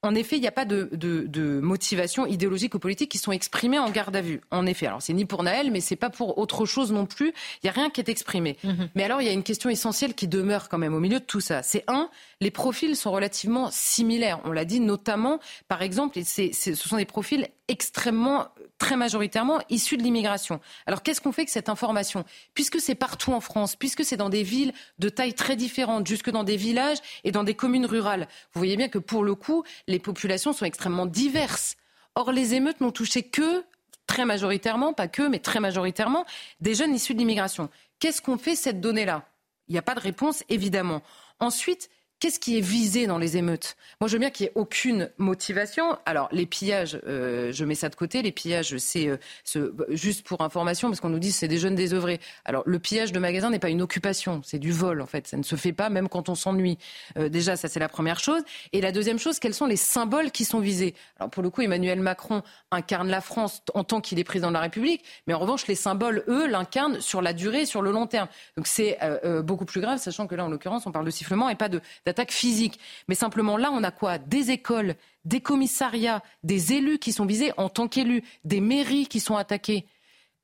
en effet, il n'y a pas de, de, motivation idéologique ou politique qui sont exprimées en garde à vue. En effet, alors c'est ni pour Naël, mais c'est pas pour autre chose non plus. Il n'y a rien qui est exprimé. Mhm. Mais alors, il y a une question essentielle qui demeure quand même au milieu de tout ça. C'est un, les profils sont relativement similaires. On l'a dit notamment, par exemple, ce sont des profils extrêmement, très majoritairement issus de l'immigration. Alors qu'est-ce qu'on fait avec cette information? Puisque c'est partout en France, puisque c'est dans des villes de taille très différentes, jusque dans des villages et dans des communes rurales, vous voyez bien que pour le coup, les populations sont extrêmement diverses. Or, les émeutes n'ont touché que, très majoritairement, pas que, mais très majoritairement, des jeunes issus de l'immigration. Qu'est-ce qu'on fait cette donnée-là? Il n'y a pas de réponse, évidemment. Ensuite, Qu'est-ce qui est visé dans les émeutes? Moi, je veux bien qu'il n'y ait aucune motivation. Alors, les pillages, euh, je mets ça de côté. Les pillages, c'est euh, juste pour information, parce qu'on nous dit que c'est des jeunes désœuvrés. Alors, le pillage de magasin n'est pas une occupation, c'est du vol, en fait. Ça ne se fait pas, même quand on s'ennuie. Euh, déjà, ça, c'est la première chose. Et la deuxième chose, quels sont les symboles qui sont visés? Alors, pour le coup, Emmanuel Macron incarne la France en tant qu'il est président de la République, mais en revanche, les symboles, eux, l'incarnent sur la durée, sur le long terme. Donc, c'est beaucoup plus grave, sachant que là, en l'occurrence, on parle de sifflement et pas de attaque physique. Mais simplement là, on a quoi? Des écoles, des commissariats, des élus qui sont visés en tant qu'élus, des mairies qui sont attaquées.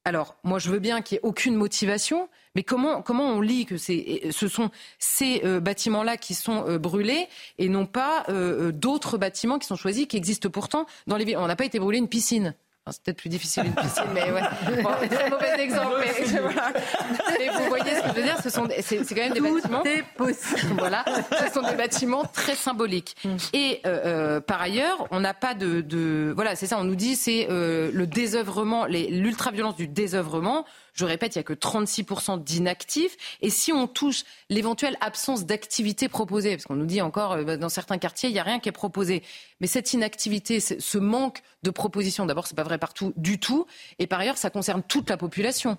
Alors, moi, je veux bien qu'il n'y ait aucune motivation, mais comment, comment on lit que ce sont ces euh, bâtiments-là qui sont euh, brûlés et non pas euh, d'autres bâtiments qui sont choisis, qui existent pourtant dans les villes? On n'a pas été brûlé une piscine c'est peut-être plus difficile une piscine, mais ouais. très mauvais exemple. Mais, vous voyez ce que je veux dire Ce sont, c'est, quand même des bâtiments. C'est possible. Voilà, ce sont des bâtiments très symboliques. Mm. Et euh, euh, par ailleurs, on n'a pas de, de, voilà, c'est ça. On nous dit c'est euh, le désœuvrement, l'ultra-violence du désœuvrement. Je répète, il n'y a que 36% d'inactifs. Et si on touche l'éventuelle absence d'activité proposée, parce qu'on nous dit encore, euh, dans certains quartiers, il n'y a rien qui est proposé. Mais cette inactivité, ce manque de propositions, d'abord, ce n'est pas vrai partout du tout. Et par ailleurs, ça concerne toute la population.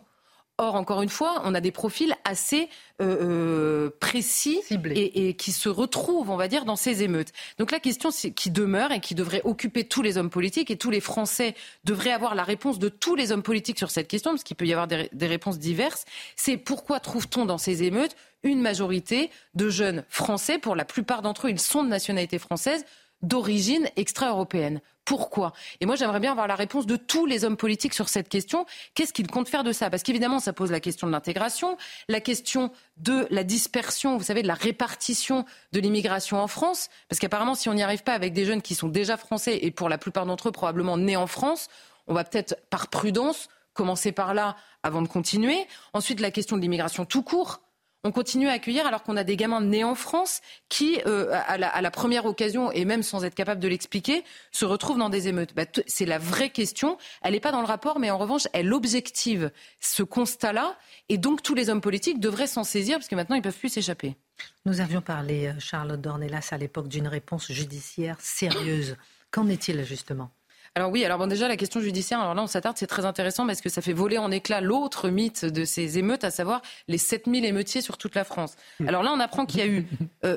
Or, encore une fois, on a des profils assez euh, euh, précis et, qui se retrouvent, on va dire, dans ces émeutes. Donc la question qui demeure et qui devrait occuper tous les hommes politiques et tous les Français devraient avoir la réponse de tous les hommes politiques sur cette question, parce qu'il peut y avoir des, des réponses diverses, c'est pourquoi trouve-t-on dans ces émeutes une majorité de jeunes Français, pour la plupart d'entre eux, ils sont de nationalité française, d'origine extra-européenne. Pourquoi? Et moi, j'aimerais bien avoir la réponse de tous les hommes politiques sur cette question. Qu'est-ce qu'ils comptent faire de ça? Parce qu'évidemment, ça pose la question de l'intégration, la question de la dispersion, vous savez, de la répartition de l'immigration en France. Parce qu'apparemment, si on n'y arrive pas avec des jeunes qui sont déjà français et pour la plupart d'entre eux probablement nés en France, on va peut-être, par prudence, commencer par là avant de continuer. Ensuite, la question de l'immigration tout court on continue à accueillir alors qu'on a des gamins nés en France qui, euh, à, la, première occasion, et même sans être capable de l'expliquer, se retrouvent dans des émeutes. Bah, c'est la vraie question. Elle n'est pas dans le rapport, mais en revanche, elle objective ce constat-là. Et donc, tous les hommes politiques devraient s'en saisir, parce que maintenant, ils ne peuvent plus s'échapper. Nous avions parlé, euh, Charlotte Dornelas, à l'époque d'une réponse judiciaire sérieuse. Qu'en est-il justement? Alors oui, alors bon déjà la question judiciaire, alors là on s'attarde, c'est très intéressant parce que ça fait voler en éclat l'autre mythe de ces émeutes, à savoir les 7000 émeutiers sur toute la France. Hmm. Alors là on apprend qu'il y a eu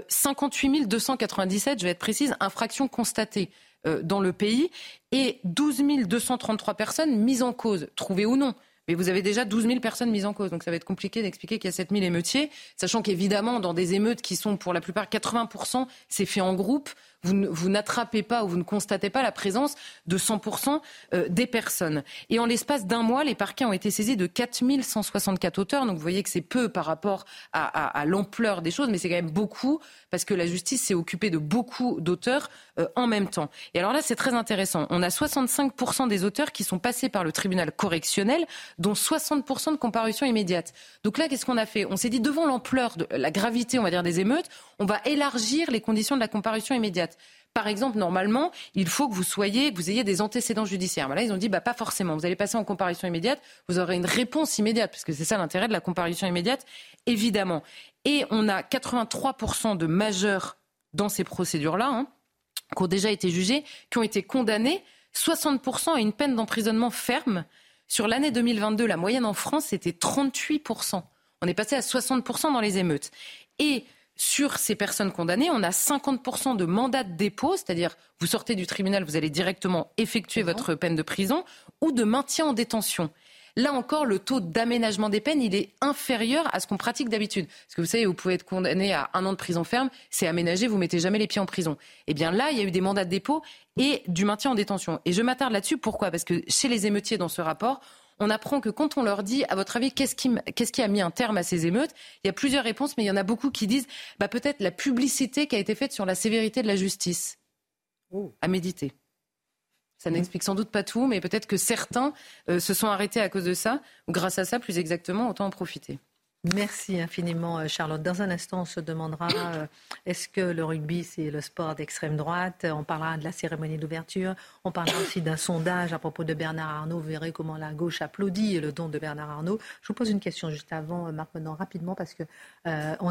58 297, je vais être précise, infractions constatées euh, dans le pays et 12 233 personnes mises en cause, trouvées ou non. mais vous avez déjà 12 000 personnes mises en cause. Donc ça va être compliqué d'expliquer qu'il y a 7 000 émeutiers, sachant qu'évidemment, dans des émeutes qui sont pour la plupart 80%, c'est fait en groupe, vous, n'attrapez pas ou vous ne constatez pas la présence de 100% euh, des personnes. Et en l'espace d'un mois, les parquets ont été saisis de 4164 auteurs. Donc vous voyez que c'est peu par rapport à, l'ampleur des choses, mais c'est quand même beaucoup parce que la justice s'est occupée de beaucoup d'auteurs euh, en même temps. Et alors là, c'est très intéressant. On a 65% des auteurs qui sont passés par le tribunal correctionnel, dont 60% de comparution immédiate. Donc là, qu'est-ce qu'on a fait? On s'est dit, devant l'ampleur de la gravité, on va dire, des émeutes, on va élargir les conditions de la comparution immédiate. Par exemple, normalement, il faut que vous soyez, que vous ayez des antécédents judiciaires. là, ils ont dit, bah, pas forcément. Vous allez passer en comparution immédiate, vous aurez une réponse immédiate, parce que c'est ça l'intérêt de la comparution immédiate, évidemment. Et on a 83% de majeurs dans ces procédures-là, hein, qui ont déjà été jugés, qui ont été condamnés, 60% à une peine d'emprisonnement ferme. Sur l'année 2022, la moyenne en France, c'était 38%. On est passé à 60% dans les émeutes. Et sur ces personnes condamnées, on a 50% de mandat de dépôt, c'est-à-dire vous sortez du tribunal, vous allez directement effectuer votre peine de prison, ou de maintien en détention. Là encore, le taux d'aménagement des peines, il est inférieur à ce qu'on pratique d'habitude. Parce que vous savez, vous pouvez être condamné à un an de prison ferme, c'est aménagé, vous mettez jamais les pieds en prison. Eh bien là, il y a eu des mandats de dépôt et du maintien en détention. Et je m'attarde là-dessus, pourquoi? Parce que chez les émeutiers dans ce rapport, on apprend que quand on leur dit, à votre avis, qu'est-ce qui, a mis un terme à ces émeutes Il y a plusieurs réponses, mais il y en a beaucoup qui disent bah, peut-être la publicité qui a été faite sur la sévérité de la justice. Oh. À méditer. Ça n'explique sans doute pas tout, mais peut-être que certains euh, se sont arrêtés à cause de ça, ou grâce à ça, plus exactement, autant en profiter. Merci infiniment, euh, Charlotte. Dans un instant, on se demandera euh, est-ce que le rugby, c'est le sport d'extrême droite? On parlera de la cérémonie d'ouverture. On parlera aussi d'un sondage à propos de Bernard Arnault. Vous verrez comment la gauche applaudit le don de Bernard Arnault. Je vous pose une question juste avant, euh, Marc rapidement, parce que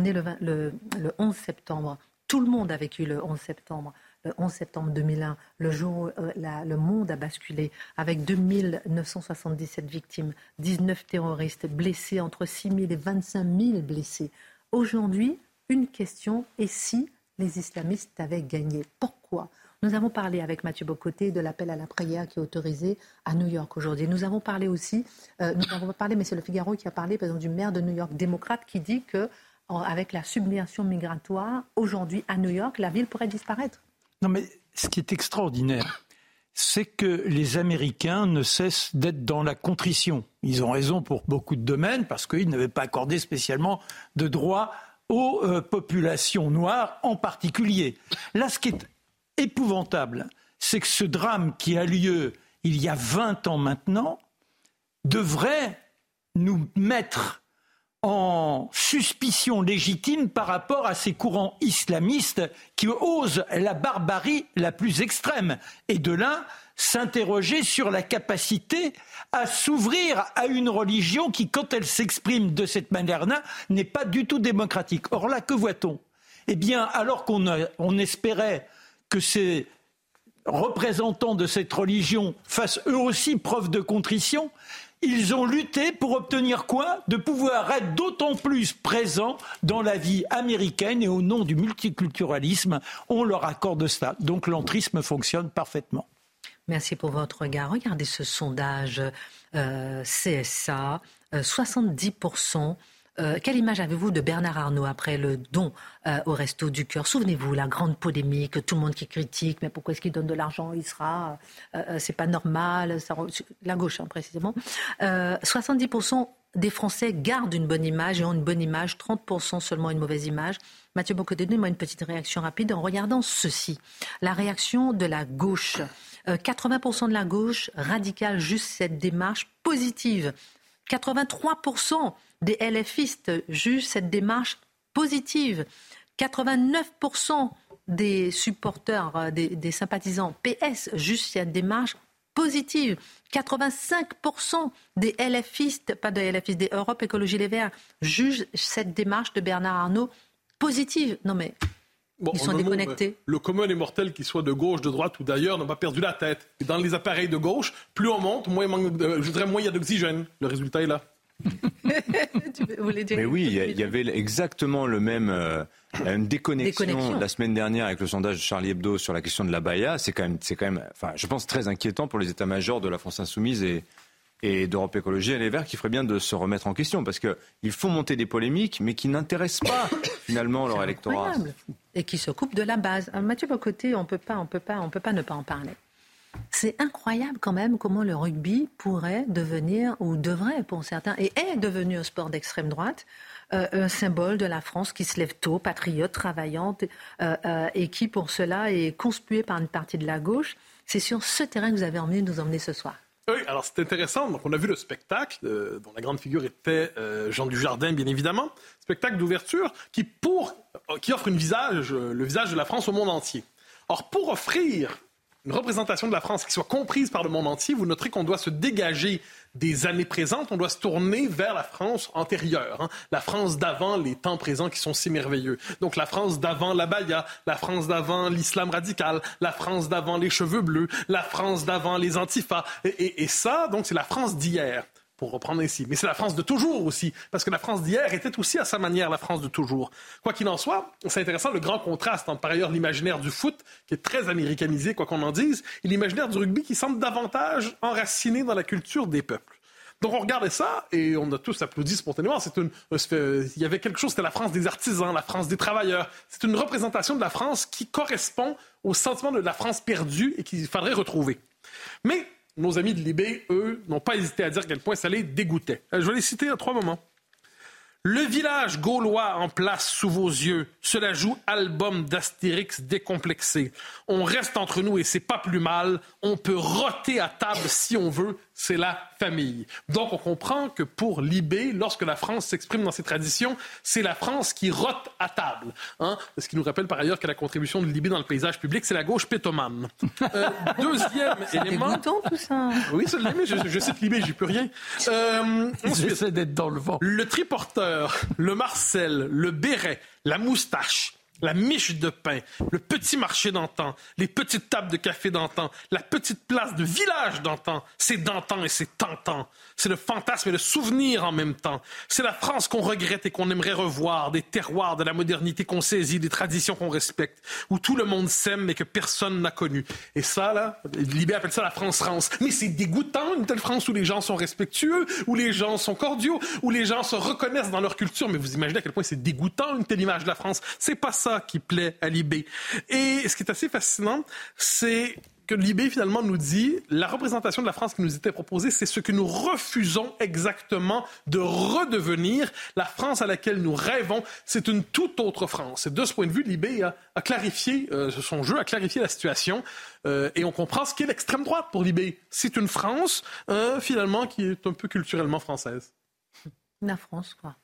est le, le 11 septembre. Tout le monde a vécu le 11 septembre 11 septembre 2001, le jour où euh, le monde a basculé, avec 2977 victimes, 19 terroristes blessés, entre 6 000 et 25 000 blessés. Aujourd'hui, une question, et si les islamistes avaient gagné? Pourquoi? Nous avons parlé avec Mathieu Bocoté de l'appel à la prière qui est autorisé à New York aujourd'hui. Nous avons parlé aussi, euh, nous avons parlé, mais c'est le Figaro qui a parlé, par exemple, du maire de New York, démocrate, qui dit que avec la submersion migratoire, aujourd'hui à New York, la ville pourrait disparaître. Non, mais ce qui est extraordinaire, c'est que les Américains ne cessent d'être dans la contrition. Ils ont raison pour beaucoup de domaines, parce qu'ils n'avaient pas accordé spécialement de droits aux euh, populations noires en particulier. Là, ce qui est épouvantable, c'est que ce drame qui a lieu il y a 20 ans maintenant devrait nous mettre en suspicion légitime par rapport à ces courants islamistes qui osent la barbarie la plus extrême. Et de là, s'interroger sur la capacité à s'ouvrir à une religion qui, quand elle s'exprime de cette manière-là, n'est pas du tout démocratique. Or là, que voit-on? Eh bien, alors qu'on on espérait que ces représentants de cette religion fassent eux aussi preuve de contrition, ils ont lutté pour obtenir quoi? De pouvoir être d'autant plus présents dans la vie américaine et au nom du multiculturalisme, on leur accorde ça. Donc l'entrisme fonctionne parfaitement. Merci pour votre regard. Regardez ce sondage euh, CSA. 70% euh, quelle image avez-vous de Bernard Arnault après le don euh, au Resto du Cœur? Souvenez-vous, la grande polémique, tout le monde qui critique, mais pourquoi est-ce qu'il donne de l'argent? Il sera, euh, c'est pas normal, la gauche hein, précisément. 70% des Français gardent une bonne image et ont une bonne image, 30% seulement une mauvaise image. Mathieu Bocodé, moi une petite réaction rapide en regardant ceci. La réaction de la gauche. 80% de la gauche radicale juste cette démarche positive. 83% des LFistes jugent cette démarche positive. 89% des supporters, euh, des, sympathisants PS jugent cette démarche positive. 85% des LFistes, pas des LFistes, des Europe Écologie Les Verts, jugent cette démarche de Bernard Arnault positive. Non mais ils sont déconnectés. le commun est mortel, qu'il soit de gauche, de droite ou d'ailleurs, n'a pas perdu la tête. Et dans les appareils de gauche, plus on monte, moins, je dirais, moins il y a d'oxygène. Le résultat est là. Mais oui, il y, avait exactement le même, euh, une déconnexion, la semaine dernière avec le sondage de Charlie Hebdo sur la question de la Baïa. C'est quand même, c'est quand même, enfin, je pense très inquiétant pour les états-majors de la France insoumise et, et d'Europe Écologie et les Verts qui ferait bien de se remettre en question parce qu'ils font monter des polémiques mais qui n'intéressent pas finalement leur électorat. Et qui se coupent de la base. Euh, Mathieu Bocoté, on peut pas, on peut pas, on peut pas ne pas en parler. C'est incroyable quand même comment le rugby pourrait devenir, ou devrait pour certains, et est devenu un sport d'extrême droite, euh, un symbole de la France qui se lève tôt, patriote, travaillante, euh, et qui pour cela est conspuée par une partie de la gauche. C'est sur ce terrain que vous avez de nous emmener ce soir. Oui, alors c'est intéressant. Donc, on a vu le spectacle, euh, dont la grande figure était euh, Jean Dujardin, bien évidemment. Spectacle d'ouverture qui, euh, qui offre une visage, le visage de la France au monde entier. Or, pour offrir une représentation de la France qui soit comprise par le monde entier, vous noterez qu'on doit se dégager des années présentes, on doit se tourner vers la France antérieure, hein. la France d'avant les temps présents qui sont si merveilleux. Donc la France d'avant la baya, la France d'avant l'islam radical, la France d'avant les cheveux bleus, la France d'avant les antifas. Et, et ça, donc c'est la France d'hier pour reprendre ainsi. Mais c'est la France de toujours aussi, parce que la France d'hier était aussi à sa manière la France de toujours. Quoi qu'il en soit, c'est intéressant le grand contraste entre par ailleurs l'imaginaire du foot, qui est très américanisé, quoi qu'on en dise, et l'imaginaire du rugby qui semble davantage enraciné dans la culture des peuples. Donc on regardait ça et on a tous applaudi spontanément. C'est une, il y avait quelque chose, c'était la France des artisans, la France des travailleurs. C'est une représentation de la France qui correspond au sentiment de la France perdue et qu'il faudrait retrouver. Mais nos amis de Libé, eux, n'ont pas hésité à dire à quel point ça les dégoûtait. Euh, je vais les citer à trois moments. Le village gaulois en place sous vos yeux, cela joue album d'Astérix décomplexé. On reste entre nous et c'est pas plus mal. On peut roter à table si on veut c'est la famille. Donc on comprend que pour Libé, lorsque la France s'exprime dans ses traditions, c'est la France qui rote à table. Hein? Ce qui nous rappelle par ailleurs que la contribution de Libé dans le paysage public, c'est la gauche pétomane. Euh, deuxième élément... tout ça. Oui, ça mais je, je cite Libé, j'y peux rien. Euh, J'essaie d'être dans le vent. Le triporteur, le Marcel, le béret, la moustache, la miche de pain, le petit marché d'antan, les petites tables de café d'antan, la petite place de village d'antan, c'est d'antan et c'est tentant. C'est le fantasme et le souvenir en même temps. C'est la France qu'on regrette et qu'on aimerait revoir, des terroirs de la modernité qu'on saisit, des traditions qu'on respecte, où tout le monde s'aime mais que personne n'a connu. Et ça, là, Libé appelle ça la France-France. Mais c'est dégoûtant, une telle France où les gens sont respectueux, où les gens sont cordiaux, où les gens se reconnaissent dans leur culture. Mais vous imaginez à quel point c'est dégoûtant, une telle image de la France. C'est pas ça qui plaît à Libé. Et ce qui est assez fascinant, c'est que Libé finalement nous dit la représentation de la France qui nous était proposée, c'est ce que nous refusons exactement de redevenir. La France à laquelle nous rêvons, c'est une toute autre France. Et de ce point de vue, Libé a, clarifié euh, son jeu, a clarifié la situation, euh, et on comprend ce qu'est l'extrême droite pour Libé. C'est une France euh, finalement qui est un peu culturellement française. La France, quoi.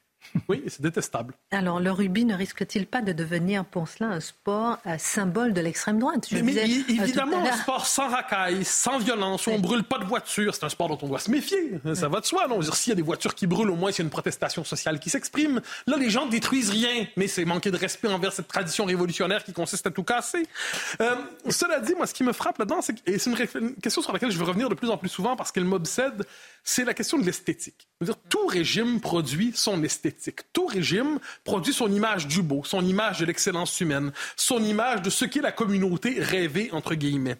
Oui, c'est détestable. Alors, le rugby ne risque-t-il pas de devenir pour cela un sport un symbole de l'extrême droite? Mais, mais euh, évidemment, un sport sans racaille, sans violence, où on ne brûle pas de voitures, c'est un sport dont on doit se méfier. Ça va de soi, non? S'il y a des voitures qui brûlent, au moins, c'est une protestation sociale qui s'exprime. Là, les gens détruisent rien, mais c'est manquer de respect envers cette tradition révolutionnaire qui consiste à tout casser. Euh, cela dit, moi, ce qui me frappe là-dedans, et c'est une, question sur laquelle je veux revenir de plus en plus souvent parce qu'elle m'obsède, c'est la question de l'esthétique. Tout régime produit son esthétique. Tout régime produit son image du beau, son image de l'excellence humaine, son image de ce qu'est la communauté rêvée, entre guillemets.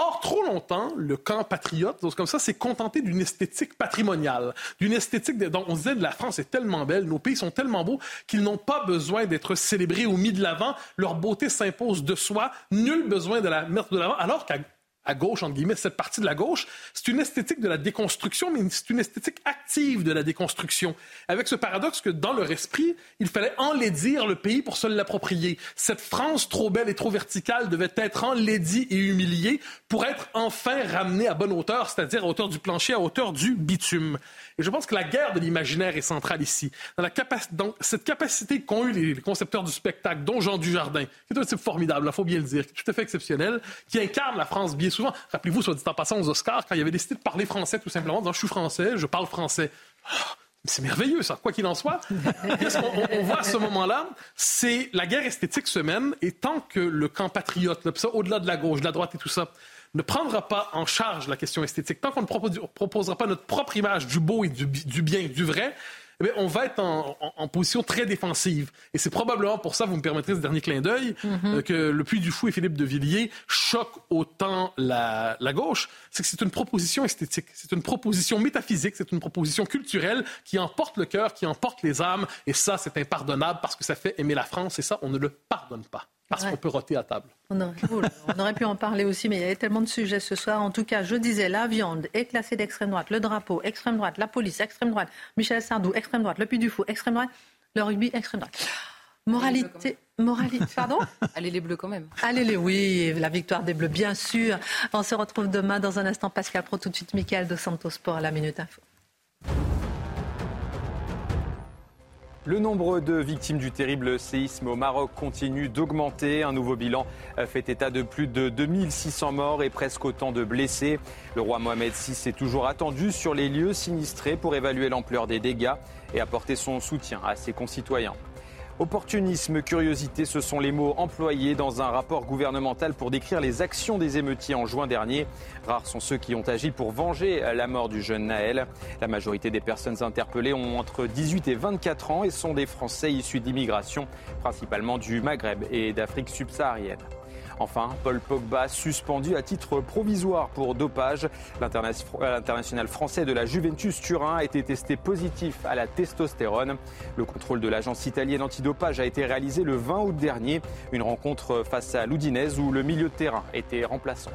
Or, trop longtemps, le camp patriote, comme ça, s'est contenté d'une esthétique patrimoniale, d'une esthétique dont on disait la France est tellement belle, nos pays sont tellement beaux qu'ils n'ont pas besoin d'être célébrés ou mis de l'avant. Leur beauté s'impose de soi, nul besoin de la mettre de l'avant, alors qu'à à gauche, entre guillemets, cette partie de la gauche, c'est une esthétique de la déconstruction, mais c'est une esthétique active de la déconstruction. Avec ce paradoxe que dans leur esprit, il fallait enlaidir le pays pour se l'approprier. Cette France trop belle et trop verticale devait être enlaidie et humiliée pour être enfin ramenée à bonne hauteur, c'est-à-dire à hauteur du plancher, à hauteur du bitume. Et je pense que la guerre de l'imaginaire est centrale ici. Dans, cette capacité qu'ont eu les, concepteurs du spectacle, dont Jean Dujardin, qui est un type formidable, il faut bien le dire, qui est tout à fait exceptionnel, qui incarne la France bien souvent. Rappelez-vous, soit dit en passant aux Oscars, quand il avait décidé de parler français tout simplement, en disant « je suis français, je parle français ah, c'est merveilleux, ça. Quoi qu'il en soit, ce qu'on voit à ce moment-là, c'est la guerre esthétique se mène, et tant que le camp patriote, au-delà de la gauche, de la droite et tout ça, ne prendra pas en charge la question esthétique, tant qu'on ne proposera pas notre propre image du beau et du, bien et du vrai, eh on va être en, position très défensive. Et c'est probablement pour ça, vous me permettrez ce dernier clin d'œil, mhm. euh, que le Puy du Fou et Philippe de Villiers choquent autant la, la gauche. C'est que c'est une proposition esthétique, c'est une proposition métaphysique, c'est une proposition culturelle qui emporte le cœur, qui emporte les âmes. Et ça, c'est impardonnable parce que ça fait aimer la France. Et ça, on ne le pardonne pas. Parce qu'on peut roter à table. On aurait, pu en parler aussi, mais il y avait tellement de sujets ce soir. En tout cas, je disais, la viande est classée d'extrême droite, le drapeau, extrême droite, la police, extrême droite, Michel Sardou, extrême droite, le Puy du Fou, extrême droite, le rugby, extrême droite. Moralité, moralité, pardon? Allez les bleus quand même. Allez les, oui, la victoire des bleus, bien sûr. On se retrouve demain dans un instant. Pascal Pro, tout de suite, Michael de Santos pour la Minute Info. Le nombre de victimes du terrible séisme au Maroc continue d'augmenter. Un nouveau bilan fait état de plus de 2600 morts et presque autant de blessés. Le roi Mohamed VI est toujours attendu sur les lieux sinistrés pour évaluer l'ampleur des dégâts et apporter son soutien à ses concitoyens. Opportunisme, curiosité, ce sont les mots employés dans un rapport gouvernemental pour décrire les actions des émeutiers en juin dernier. Rares sont ceux qui ont agi pour venger la mort du jeune Naël. La majorité des personnes interpellées ont entre 18 et 24 ans et sont des Français issus d'immigration, principalement du Maghreb et d'Afrique subsaharienne. Enfin, Paul Pogba suspendu à titre provisoire pour dopage. L'international français de la Juventus Turin a été testé positif à la testostérone. Le contrôle de l'agence italienne antidopage a été réalisé le 20 août dernier. Une rencontre face à l'Oudinez où le milieu de terrain était remplaçant.